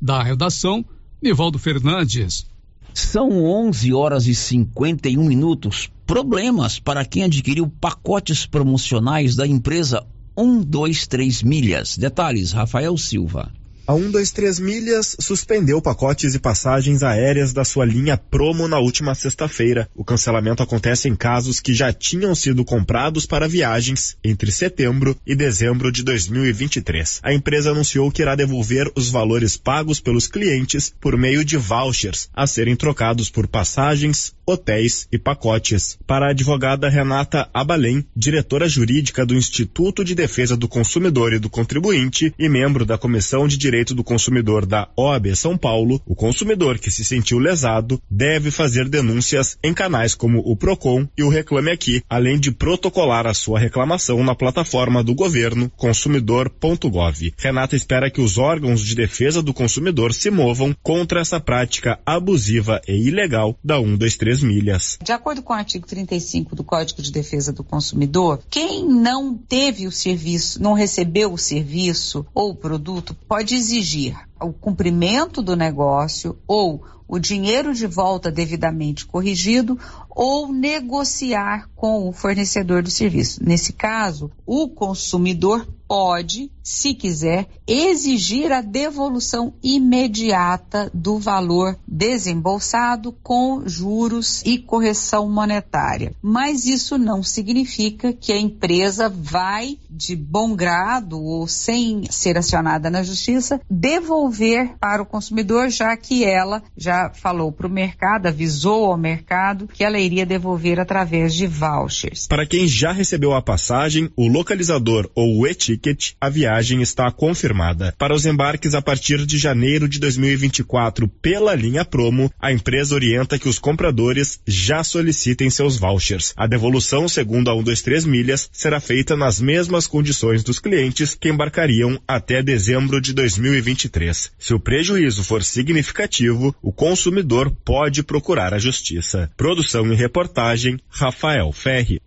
Da redação, Nivaldo Fernandes. São 11 horas e 51 minutos. Problemas para quem adquiriu pacotes promocionais da empresa 123 Milhas. Detalhes, Rafael Silva. A 123 Milhas suspendeu pacotes e passagens aéreas da sua linha promo na última sexta-feira. O cancelamento acontece em casos que já tinham sido comprados para viagens entre setembro e dezembro de 2023. A empresa anunciou que irá devolver os valores pagos pelos clientes por meio de vouchers a serem trocados por passagens, hotéis e pacotes. Para a advogada Renata Abalém, diretora jurídica do Instituto de Defesa do Consumidor e do Contribuinte e membro da Comissão de Direito do Consumidor da OAB São Paulo, o consumidor que se sentiu lesado deve fazer denúncias em canais como o Procon e o Reclame Aqui, além de protocolar a sua reclamação na plataforma do governo consumidor.gov. Renata espera que os órgãos de defesa do consumidor se movam contra essa prática abusiva e ilegal da 123 milhas. De acordo com o artigo 35 do Código de Defesa do Consumidor, quem não teve o serviço, não recebeu o serviço ou o produto, pode exigir o cumprimento do negócio ou o dinheiro de volta devidamente corrigido ou negociar com o fornecedor do serviço. Nesse caso, o consumidor pode, se quiser, exigir a devolução imediata do valor desembolsado com juros e correção monetária. Mas isso não significa que a empresa vai, de bom grado ou sem ser acionada na justiça, devolver para o consumidor, já que ela já falou para o mercado, avisou ao mercado que ela iria devolver através de vouchers. Para quem já recebeu a passagem, o localizador ou o e-ticket, a viagem está confirmada. Para os embarques a partir de janeiro de 2024 pela linha promo, a empresa orienta que os compradores já solicitem seus vouchers. A devolução, segundo a 123 milhas, será feita nas mesmas condições dos clientes que embarcariam até dezembro de 2023. Se o prejuízo for significativo, o consumidor pode procurar a justiça. Produção e reportagem, Rafael Ferri.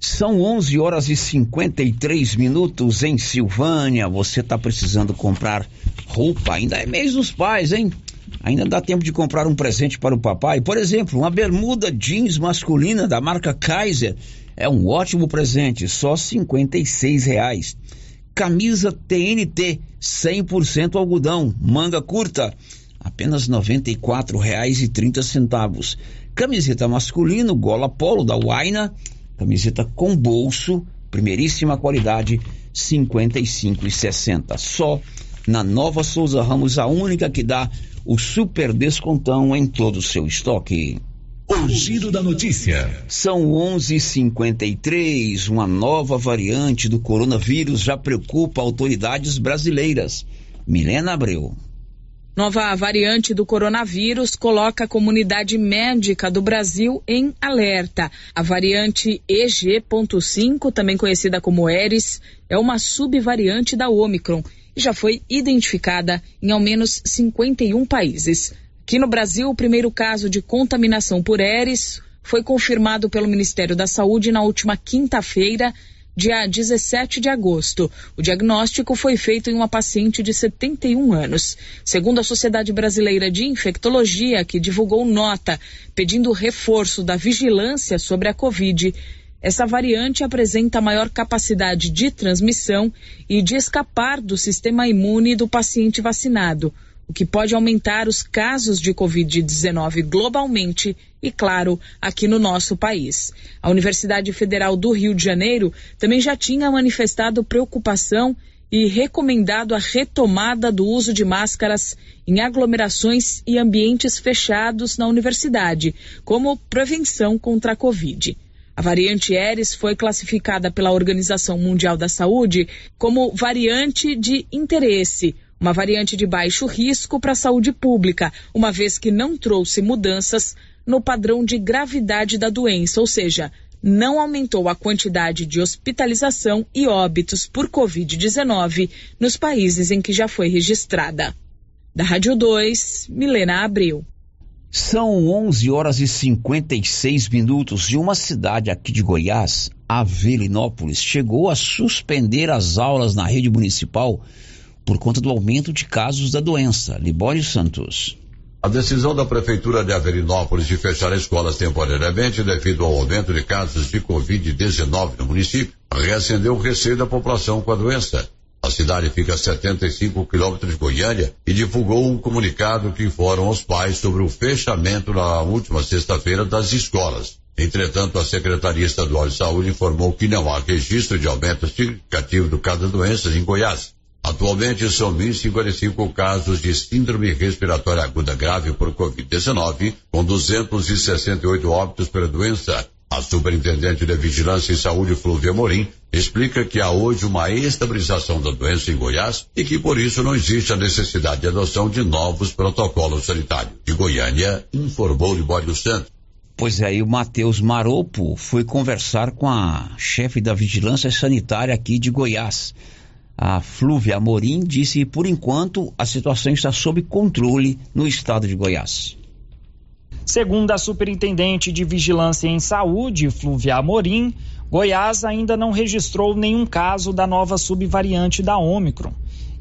São 11 horas e 53 minutos em Silvânia. Você está precisando comprar roupa? Ainda é mês dos pais, hein? Ainda dá tempo de comprar um presente para o papai. Por exemplo, uma bermuda jeans masculina da marca Kaiser é um ótimo presente, só R$ reais. Camisa TNT 100% algodão, manga curta, apenas R$ 94,30. Camiseta masculino, gola polo da Waina, camiseta com bolso, primeiríssima qualidade, 55 e 60. Só na Nova Souza Ramos, a única que dá o super descontão em todo o seu estoque. O giro da notícia. São 11:53. Uma nova variante do coronavírus já preocupa autoridades brasileiras. Milena Abreu. Nova variante do coronavírus coloca a comunidade médica do Brasil em alerta. A variante EG.5, também conhecida como Eris, é uma subvariante da Omicron e já foi identificada em ao menos 51 países. Aqui no Brasil, o primeiro caso de contaminação por Aeres foi confirmado pelo Ministério da Saúde na última quinta-feira, dia 17 de agosto. O diagnóstico foi feito em uma paciente de 71 anos. Segundo a Sociedade Brasileira de Infectologia, que divulgou nota pedindo reforço da vigilância sobre a Covid, essa variante apresenta maior capacidade de transmissão e de escapar do sistema imune do paciente vacinado, o que pode aumentar os casos de Covid-19 globalmente e, claro, aqui no nosso país. A Universidade Federal do Rio de Janeiro também já tinha manifestado preocupação e recomendado a retomada do uso de máscaras em aglomerações e ambientes fechados na universidade, como prevenção contra a Covid. A variante Eris foi classificada pela Organização Mundial da Saúde como variante de interesse, uma variante de baixo risco para a saúde pública, uma vez que não trouxe mudanças no padrão de gravidade da doença, ou seja, não aumentou a quantidade de hospitalização e óbitos por Covid-19 nos países em que já foi registrada. Da Rádio 2, Milena Abreu. São 11 horas e 56 minutos e uma cidade aqui de Goiás, Avelinópolis, chegou a suspender as aulas na rede municipal por conta do aumento de casos da doença. Libório Santos. A decisão da Prefeitura de Averinópolis de fechar escolas temporariamente devido ao aumento de casos de Covid-19 no município reacendeu o receio da população com a doença. A cidade fica a 75 quilômetros de Goiânia e divulgou um comunicado que informa aos pais sobre o fechamento na última sexta-feira das escolas. Entretanto, a Secretaria Estadual de Saúde informou que não há registro de aumento significativo do caso da doença em Goiás. Atualmente são 1.055 casos de síndrome respiratória aguda grave por Covid-19, com 268 óbitos pela doença. A superintendente de Vigilância e Saúde, Flúvia Morim, explica que há hoje uma estabilização da doença em Goiás e que por isso não existe a necessidade de adoção de novos protocolos sanitários. De Goiânia, informou Libório Santos. Pois é, o Matheus Maropo foi conversar com a chefe da Vigilância Sanitária aqui de Goiás. A Flúvia Amorim disse que, por enquanto, a situação está sob controle no estado de Goiás. Segundo a superintendente de Vigilância em Saúde, Flúvia Amorim, Goiás ainda não registrou nenhum caso da nova subvariante da Ômicron.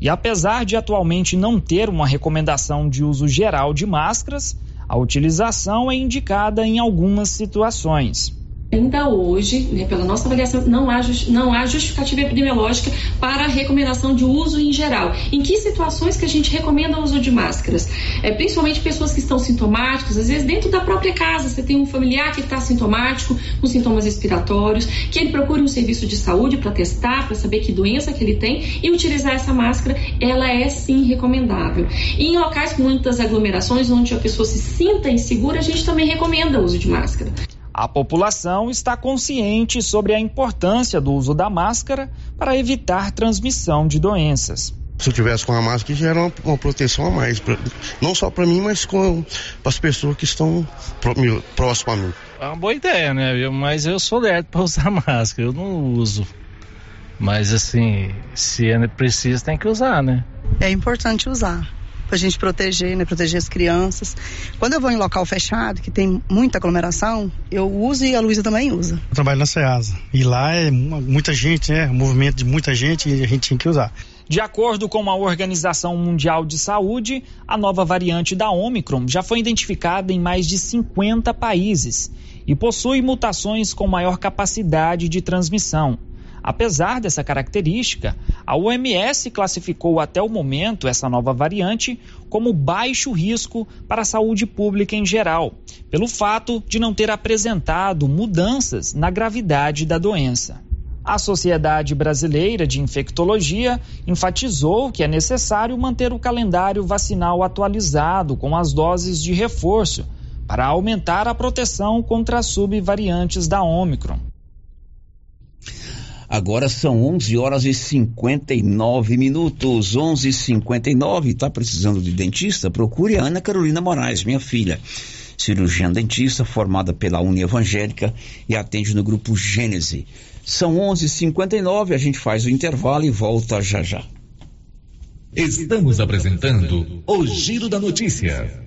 E apesar de atualmente não ter uma recomendação de uso geral de máscaras, a utilização é indicada em algumas situações ainda hoje, né, pela nossa avaliação, não há, não há justificativa epidemiológica para a recomendação de uso em geral. Em que situações que a gente recomenda o uso de máscaras? É, principalmente pessoas que estão sintomáticas, às vezes dentro da própria casa, você tem um familiar que está sintomático, com sintomas respiratórios, que ele procure um serviço de saúde para testar, para saber que doença que ele tem e utilizar essa máscara, ela é sim recomendável. E em locais com muitas aglomerações, onde a pessoa se sinta insegura, a gente também recomenda o uso de máscara. A população está consciente sobre a importância do uso da máscara para evitar transmissão de doenças. Se eu tivesse com a máscara, já era uma, uma proteção a mais, pra, não só para mim, mas com para as pessoas que estão próximas a mim. É uma boa ideia, né? Mas eu sou lerdo para usar máscara, eu não uso. Mas assim, se é preciso, tem que usar, né? É importante usar para a gente proteger, né? Proteger as crianças. Quando eu vou em local fechado, que tem muita aglomeração, eu uso e a Luísa também usa. Eu trabalho na SEASA e lá é muita gente, né? Um movimento de muita gente e a gente tinha que usar. De acordo com a Organização Mundial de Saúde, a nova variante da Omicron já foi identificada em mais de 50 países e possui mutações com maior capacidade de transmissão. Apesar dessa característica, a OMS classificou até o momento essa nova variante como baixo risco para a saúde pública em geral, pelo fato de não ter apresentado mudanças na gravidade da doença. A Sociedade Brasileira de Infectologia enfatizou que é necessário manter o calendário vacinal atualizado com as doses de reforço para aumentar a proteção contra subvariantes da Omicron. Agora são 11 horas e 59 minutos. 11 e 59 Está precisando de dentista? Procure a Ana Carolina Moraes, minha filha. Cirurgiã dentista formada pela Uni Evangélica e atende no grupo Gênese. São 11 h 59 a gente faz o intervalo e volta já já. Estamos apresentando o Giro da Notícia.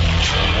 Thank you.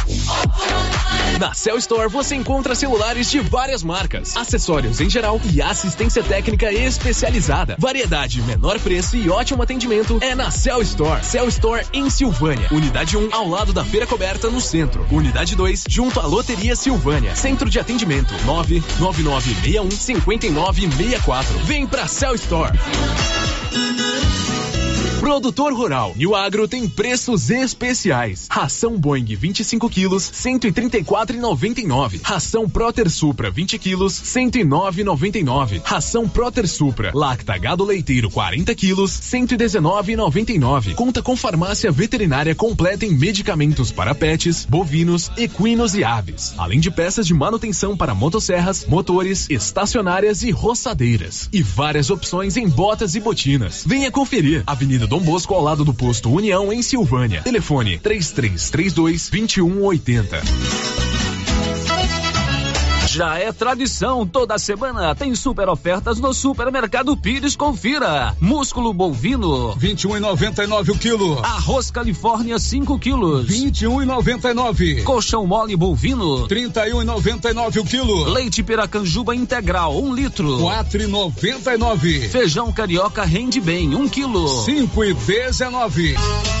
Na Cell Store você encontra celulares de várias marcas, acessórios em geral e assistência técnica especializada. Variedade, menor preço e ótimo atendimento é na Cell Store. Cell Store em Silvânia. Unidade 1 ao lado da Feira Coberta no centro. Unidade 2 junto à Loteria Silvânia. Centro de atendimento 99961 5964. Vem pra Cell Store. Produtor Rural. E o Agro tem preços especiais. Ração Boeing 25 quilos, 134,99. Ração Proter Supra 20 quilos, 109,99. Ração Proter Supra Lacta Gado Leiteiro 40 quilos, 119,99. Conta com farmácia veterinária completa em medicamentos para pets, bovinos, equinos e aves. Além de peças de manutenção para motosserras, motores, estacionárias e roçadeiras. E várias opções em botas e botinas. Venha conferir. Avenida Dom Bosco ao lado do posto União em Silvânia. Telefone 3332 2180. Já é tradição, toda semana tem super ofertas no Supermercado Pires, confira. Músculo bovino, 21,99 o quilo. Arroz Califórnia 5 quilos, 21,99. Colchão mole bovino, 31,99 o quilo. Leite Piracanjuba integral 1 um litro, 4,99. Feijão carioca rende bem 1 um quilo, 5,19.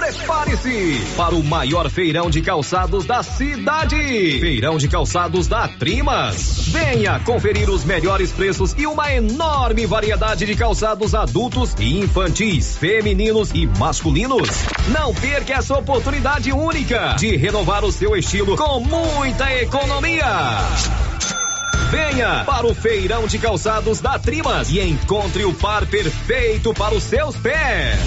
Prepare-se para o maior feirão de calçados da cidade. Feirão de calçados da Trimas. Venha conferir os melhores preços e uma enorme variedade de calçados adultos e infantis, femininos e masculinos. Não perca essa oportunidade única de renovar o seu estilo com muita economia. Venha para o feirão de calçados da Trimas e encontre o par perfeito para os seus pés.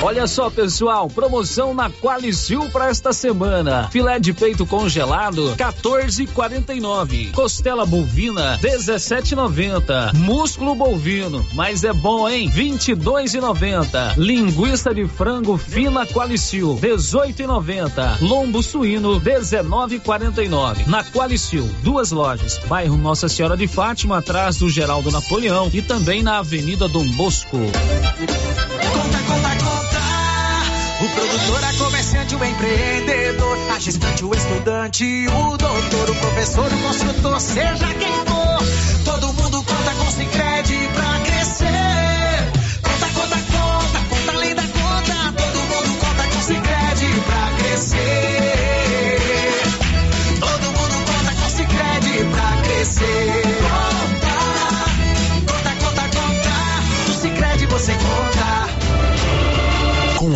Olha só, pessoal, promoção na Qualicil para esta semana. Filé de peito congelado, 14,49. Costela bovina, 17,90. Músculo bovino, mas é bom, hein? 22,90. Linguiça de frango fina Qualicil, 18,90. Lombo suíno, 19,49. Na Qualicil, duas lojas. Bairro Nossa Senhora de Fátima, atrás do Geraldo Napoleão e também na Avenida Dom Bosco. Conta, conta, conta. O produtor, a comerciante, o empreendedor, a gestante, o estudante, o doutor, o professor, o construtor, seja quem for. Todo mundo conta com Sicredi pra crescer.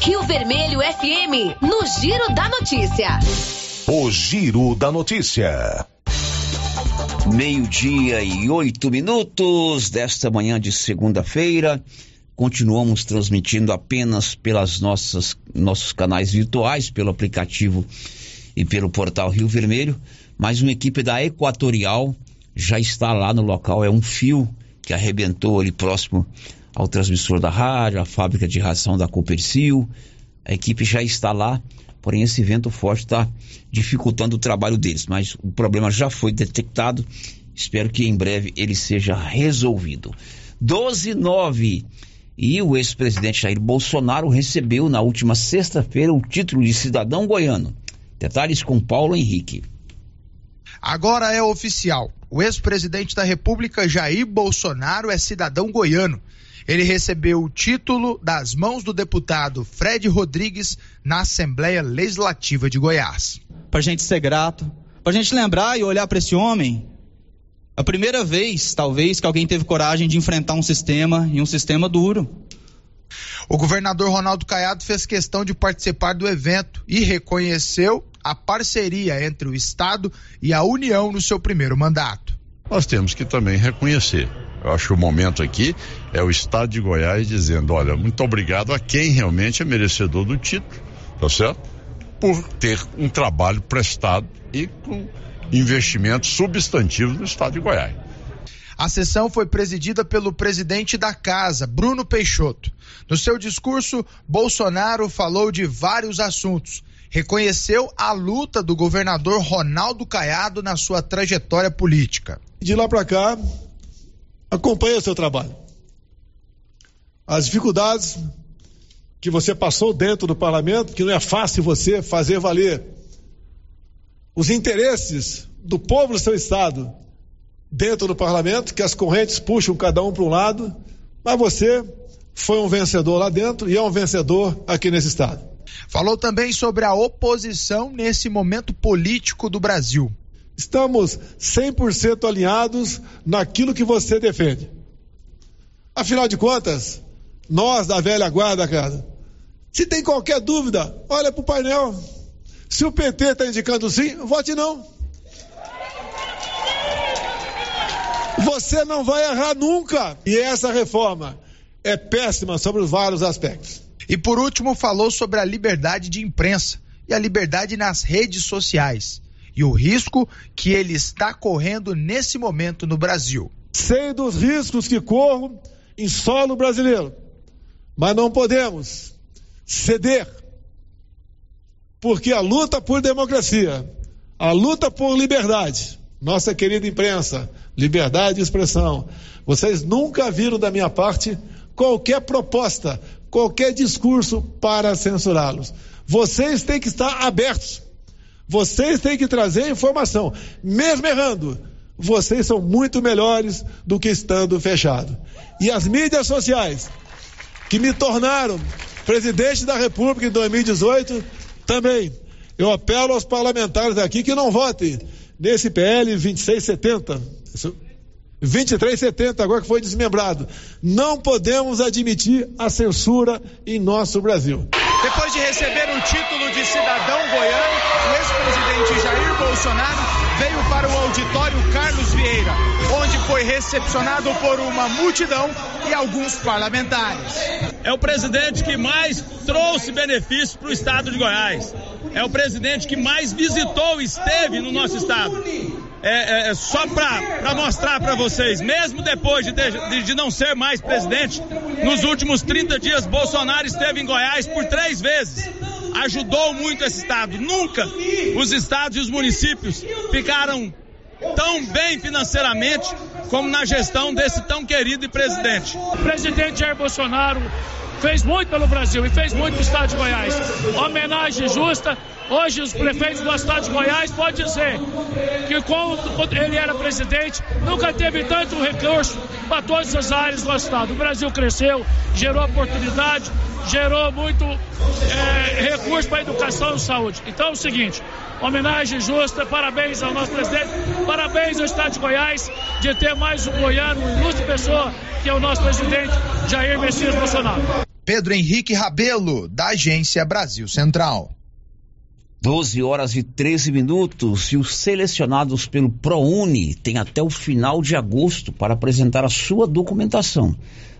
Rio Vermelho FM, no Giro da Notícia. O Giro da Notícia. Meio-dia e oito minutos desta manhã de segunda-feira. Continuamos transmitindo apenas pelas nossas nossos canais virtuais, pelo aplicativo e pelo portal Rio Vermelho. Mas uma equipe da Equatorial já está lá no local. É um fio que arrebentou ali próximo ao transmissor da rádio, à fábrica de ração da Copercil. A equipe já está lá, porém esse vento forte está dificultando o trabalho deles. Mas o problema já foi detectado Espero que em breve ele seja resolvido. 12 9 e o ex-presidente Jair Bolsonaro recebeu na última sexta-feira o título de cidadão goiano. Detalhes com Paulo Henrique. Agora é oficial. O ex-presidente da República, Jair Bolsonaro, é cidadão goiano. Ele recebeu o título das mãos do deputado Fred Rodrigues na Assembleia Legislativa de Goiás. Para a gente ser grato, para a gente lembrar e olhar para esse homem, a primeira vez, talvez, que alguém teve coragem de enfrentar um sistema e um sistema duro. O governador Ronaldo Caiado fez questão de participar do evento e reconheceu a parceria entre o Estado e a União no seu primeiro mandato. Nós temos que também reconhecer eu acho que o momento aqui é o Estado de Goiás dizendo: olha, muito obrigado a quem realmente é merecedor do título, tá certo? Por ter um trabalho prestado e com investimentos substantivos no Estado de Goiás. A sessão foi presidida pelo presidente da casa, Bruno Peixoto. No seu discurso, Bolsonaro falou de vários assuntos. Reconheceu a luta do governador Ronaldo Caiado na sua trajetória política. De lá para cá, acompanhe o seu trabalho. As dificuldades que você passou dentro do parlamento, que não é fácil você fazer valer os interesses do povo do seu estado dentro do parlamento, que as correntes puxam cada um para um lado, mas você foi um vencedor lá dentro e é um vencedor aqui nesse estado. Falou também sobre a oposição nesse momento político do Brasil. Estamos 100% alinhados naquilo que você defende. Afinal de contas, nós da velha guarda, cara, se tem qualquer dúvida, olha para o painel. Se o PT está indicando sim, vote não. Você não vai errar nunca. E essa reforma é péssima sobre vários aspectos. E por último, falou sobre a liberdade de imprensa e a liberdade nas redes sociais e o risco que ele está correndo nesse momento no Brasil. Sei dos riscos que corro em solo brasileiro, mas não podemos ceder, porque a luta por democracia, a luta por liberdade, nossa querida imprensa, liberdade de expressão, vocês nunca viram da minha parte qualquer proposta, qualquer discurso para censurá-los. Vocês têm que estar abertos vocês têm que trazer informação. Mesmo errando, vocês são muito melhores do que estando fechado. E as mídias sociais, que me tornaram presidente da República em 2018, também. Eu apelo aos parlamentares aqui que não votem nesse PL 2670. 2370, agora que foi desmembrado. Não podemos admitir a censura em nosso Brasil. Depois de receber o título de cidadão goiano, o ex-presidente Jair Bolsonaro veio para o auditório Carlos Vieira, onde foi recepcionado por uma multidão e alguns parlamentares. É o presidente que mais trouxe benefícios para o estado de Goiás. É o presidente que mais visitou e esteve no nosso estado é, é, é só para mostrar para vocês, mesmo depois de, de, de, não ser mais presidente, nos últimos 30 dias, Bolsonaro esteve em Goiás por três vezes. Ajudou muito esse estado. Nunca os estados e os municípios ficaram tão bem financeiramente como na gestão desse tão querido presidente. O presidente Jair Bolsonaro fez muito pelo Brasil e fez muito pelo estado de Goiás. Homenagem justa. Hoje os prefeitos do estado de Goiás podem dizer que quando ele era presidente, nunca teve tanto recurso para todas as áreas do estado. O Brasil cresceu, gerou oportunidade, gerou muito é, recurso para educação e saúde. Então é o seguinte, homenagem justa, parabéns ao nosso presidente, parabéns ao estado de Goiás de ter mais um goiano, uma ilustre pessoa, que é o nosso presidente Jair Messias Bolsonaro. Pedro Henrique Rabelo, da Agência Brasil Central. 12 horas e 13 minutos e os selecionados pelo ProUni têm até o final de agosto para apresentar a sua documentação.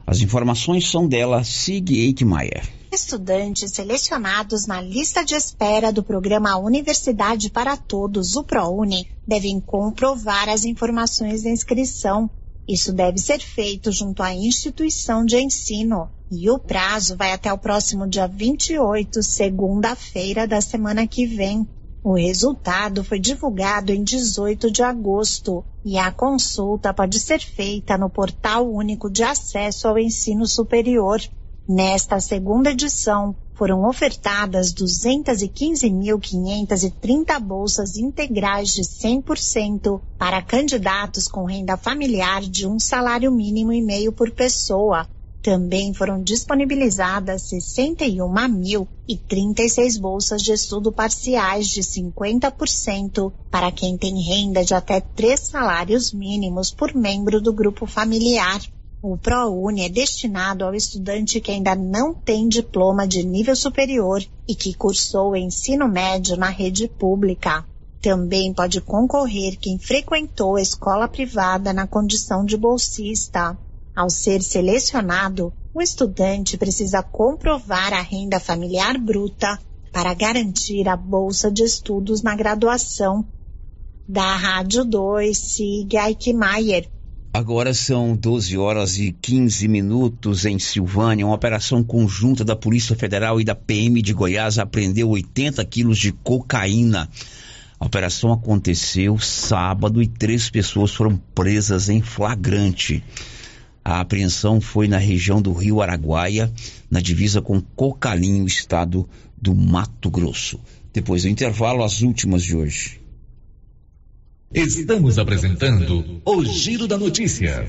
As informações são dela, Sig Eitmaier. Estudantes selecionados na lista de espera do programa Universidade para Todos, o ProUni, devem comprovar as informações da inscrição isso deve ser feito junto à instituição de ensino. E o prazo vai até o próximo dia 28, segunda-feira da semana que vem. O resultado foi divulgado em 18 de agosto. E a consulta pode ser feita no Portal Único de Acesso ao Ensino Superior. Nesta segunda edição, foram ofertadas 215.530 bolsas integrais de 100% para candidatos com renda familiar de um salário mínimo e meio por pessoa. Também foram disponibilizadas 61.036 bolsas de estudo parciais de 50% para quem tem renda de até três salários mínimos por membro do grupo familiar. O ProUni é destinado ao estudante que ainda não tem diploma de nível superior e que cursou ensino médio na rede pública. Também pode concorrer quem frequentou a escola privada na condição de bolsista. Ao ser selecionado, o estudante precisa comprovar a renda familiar bruta para garantir a bolsa de estudos na graduação. Da Rádio 2, siga Eichmeier, Agora são 12 horas e 15 minutos em Silvânia. Uma operação conjunta da Polícia Federal e da PM de Goiás apreendeu 80 quilos de cocaína. A operação aconteceu sábado e três pessoas foram presas em flagrante. A apreensão foi na região do Rio Araguaia, na divisa com Cocalinho, estado do Mato Grosso. Depois do intervalo, as últimas de hoje. Estamos apresentando o Giro da Notícia.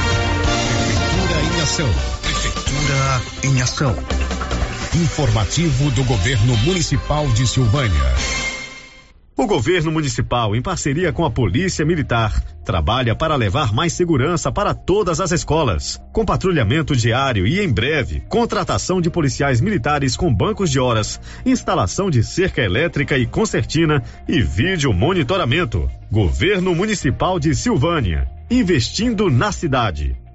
Ação. Prefeitura em ação. Informativo do Governo Municipal de Silvânia. O governo municipal, em parceria com a Polícia Militar, trabalha para levar mais segurança para todas as escolas, com patrulhamento diário e, em breve, contratação de policiais militares com bancos de horas, instalação de cerca elétrica e concertina e vídeo monitoramento. Governo Municipal de Silvânia, investindo na cidade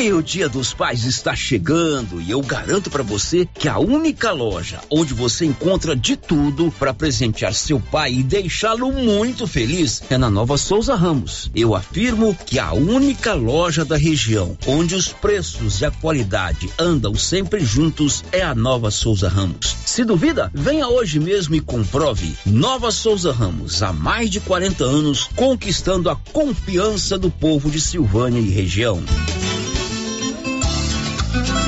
E o Dia dos Pais está chegando e eu garanto para você que a única loja onde você encontra de tudo para presentear seu pai e deixá-lo muito feliz é na Nova Souza Ramos. Eu afirmo que a única loja da região onde os preços e a qualidade andam sempre juntos é a Nova Souza Ramos. Se duvida, venha hoje mesmo e comprove. Nova Souza Ramos, há mais de 40 anos, conquistando a confiança do povo de Silvânia e região. Thank you.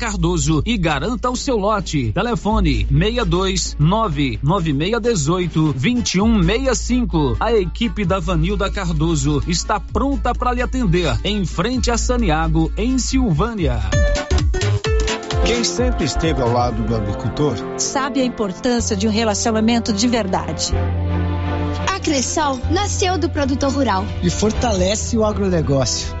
Cardoso e garanta o seu lote. Telefone 62 99618 2165. A equipe da Vanilda Cardoso está pronta para lhe atender em frente a Saniago, em Silvânia. Quem sempre esteve ao lado do agricultor sabe a importância de um relacionamento de verdade. A Cressol nasceu do produtor rural e fortalece o agronegócio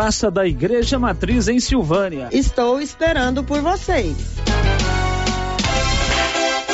Praça da Igreja Matriz em Silvânia. Estou esperando por vocês.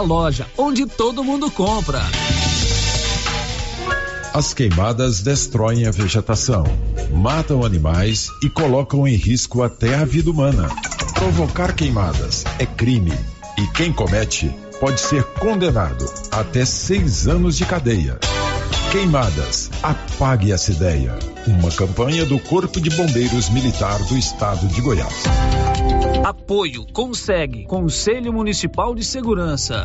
loja onde todo mundo compra. As queimadas destroem a vegetação, matam animais e colocam em risco até a vida humana. Provocar queimadas é crime e quem comete pode ser condenado até seis anos de cadeia. Queimadas, apague essa ideia. Uma campanha do Corpo de Bombeiros Militar do Estado de Goiás. Apoio Consegue Conselho Municipal de Segurança.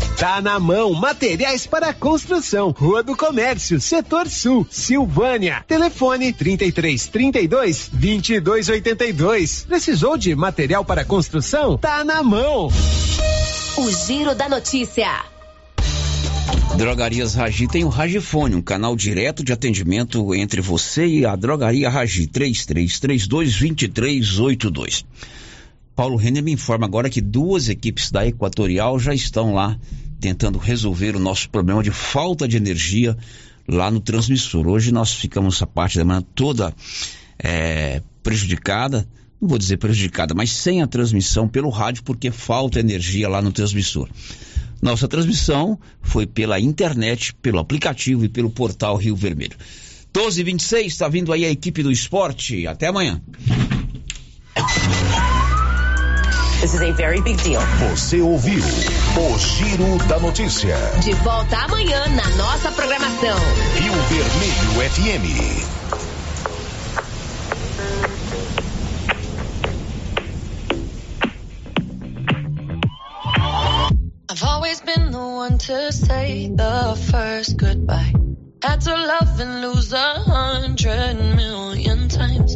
Tá na mão, materiais para construção, Rua do Comércio, Setor Sul, Silvânia. Telefone 33 32 22 82. Precisou de material para construção? Tá na mão. O Giro da Notícia. Drogarias Ragi tem o Ragifone, um canal direto de atendimento entre você e a Drogaria Ragi 3332 2382. Paulo Renner me informa agora que duas equipes da Equatorial já estão lá tentando resolver o nosso problema de falta de energia lá no transmissor. Hoje nós ficamos essa parte da manhã toda é, prejudicada, não vou dizer prejudicada, mas sem a transmissão pelo rádio porque falta energia lá no transmissor. Nossa transmissão foi pela internet, pelo aplicativo e pelo portal Rio Vermelho. 12:26 está vindo aí a equipe do esporte. Até amanhã. This is a very big deal. Você ouviu o Giro da Notícia. De volta amanhã na nossa programação. Rio Vermelho FM. I've always been the one to say the first goodbye. Had to love and lose a hundred million times.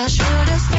I should've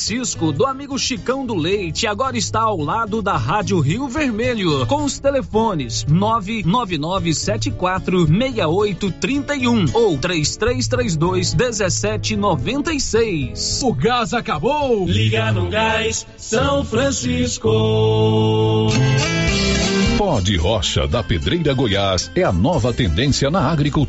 Francisco, do amigo Chicão do Leite, agora está ao lado da Rádio Rio Vermelho, com os telefones 999746831 ou 33321796. O gás acabou? Liga no gás São Francisco. Pó de rocha da Pedreira Goiás é a nova tendência na agricultura.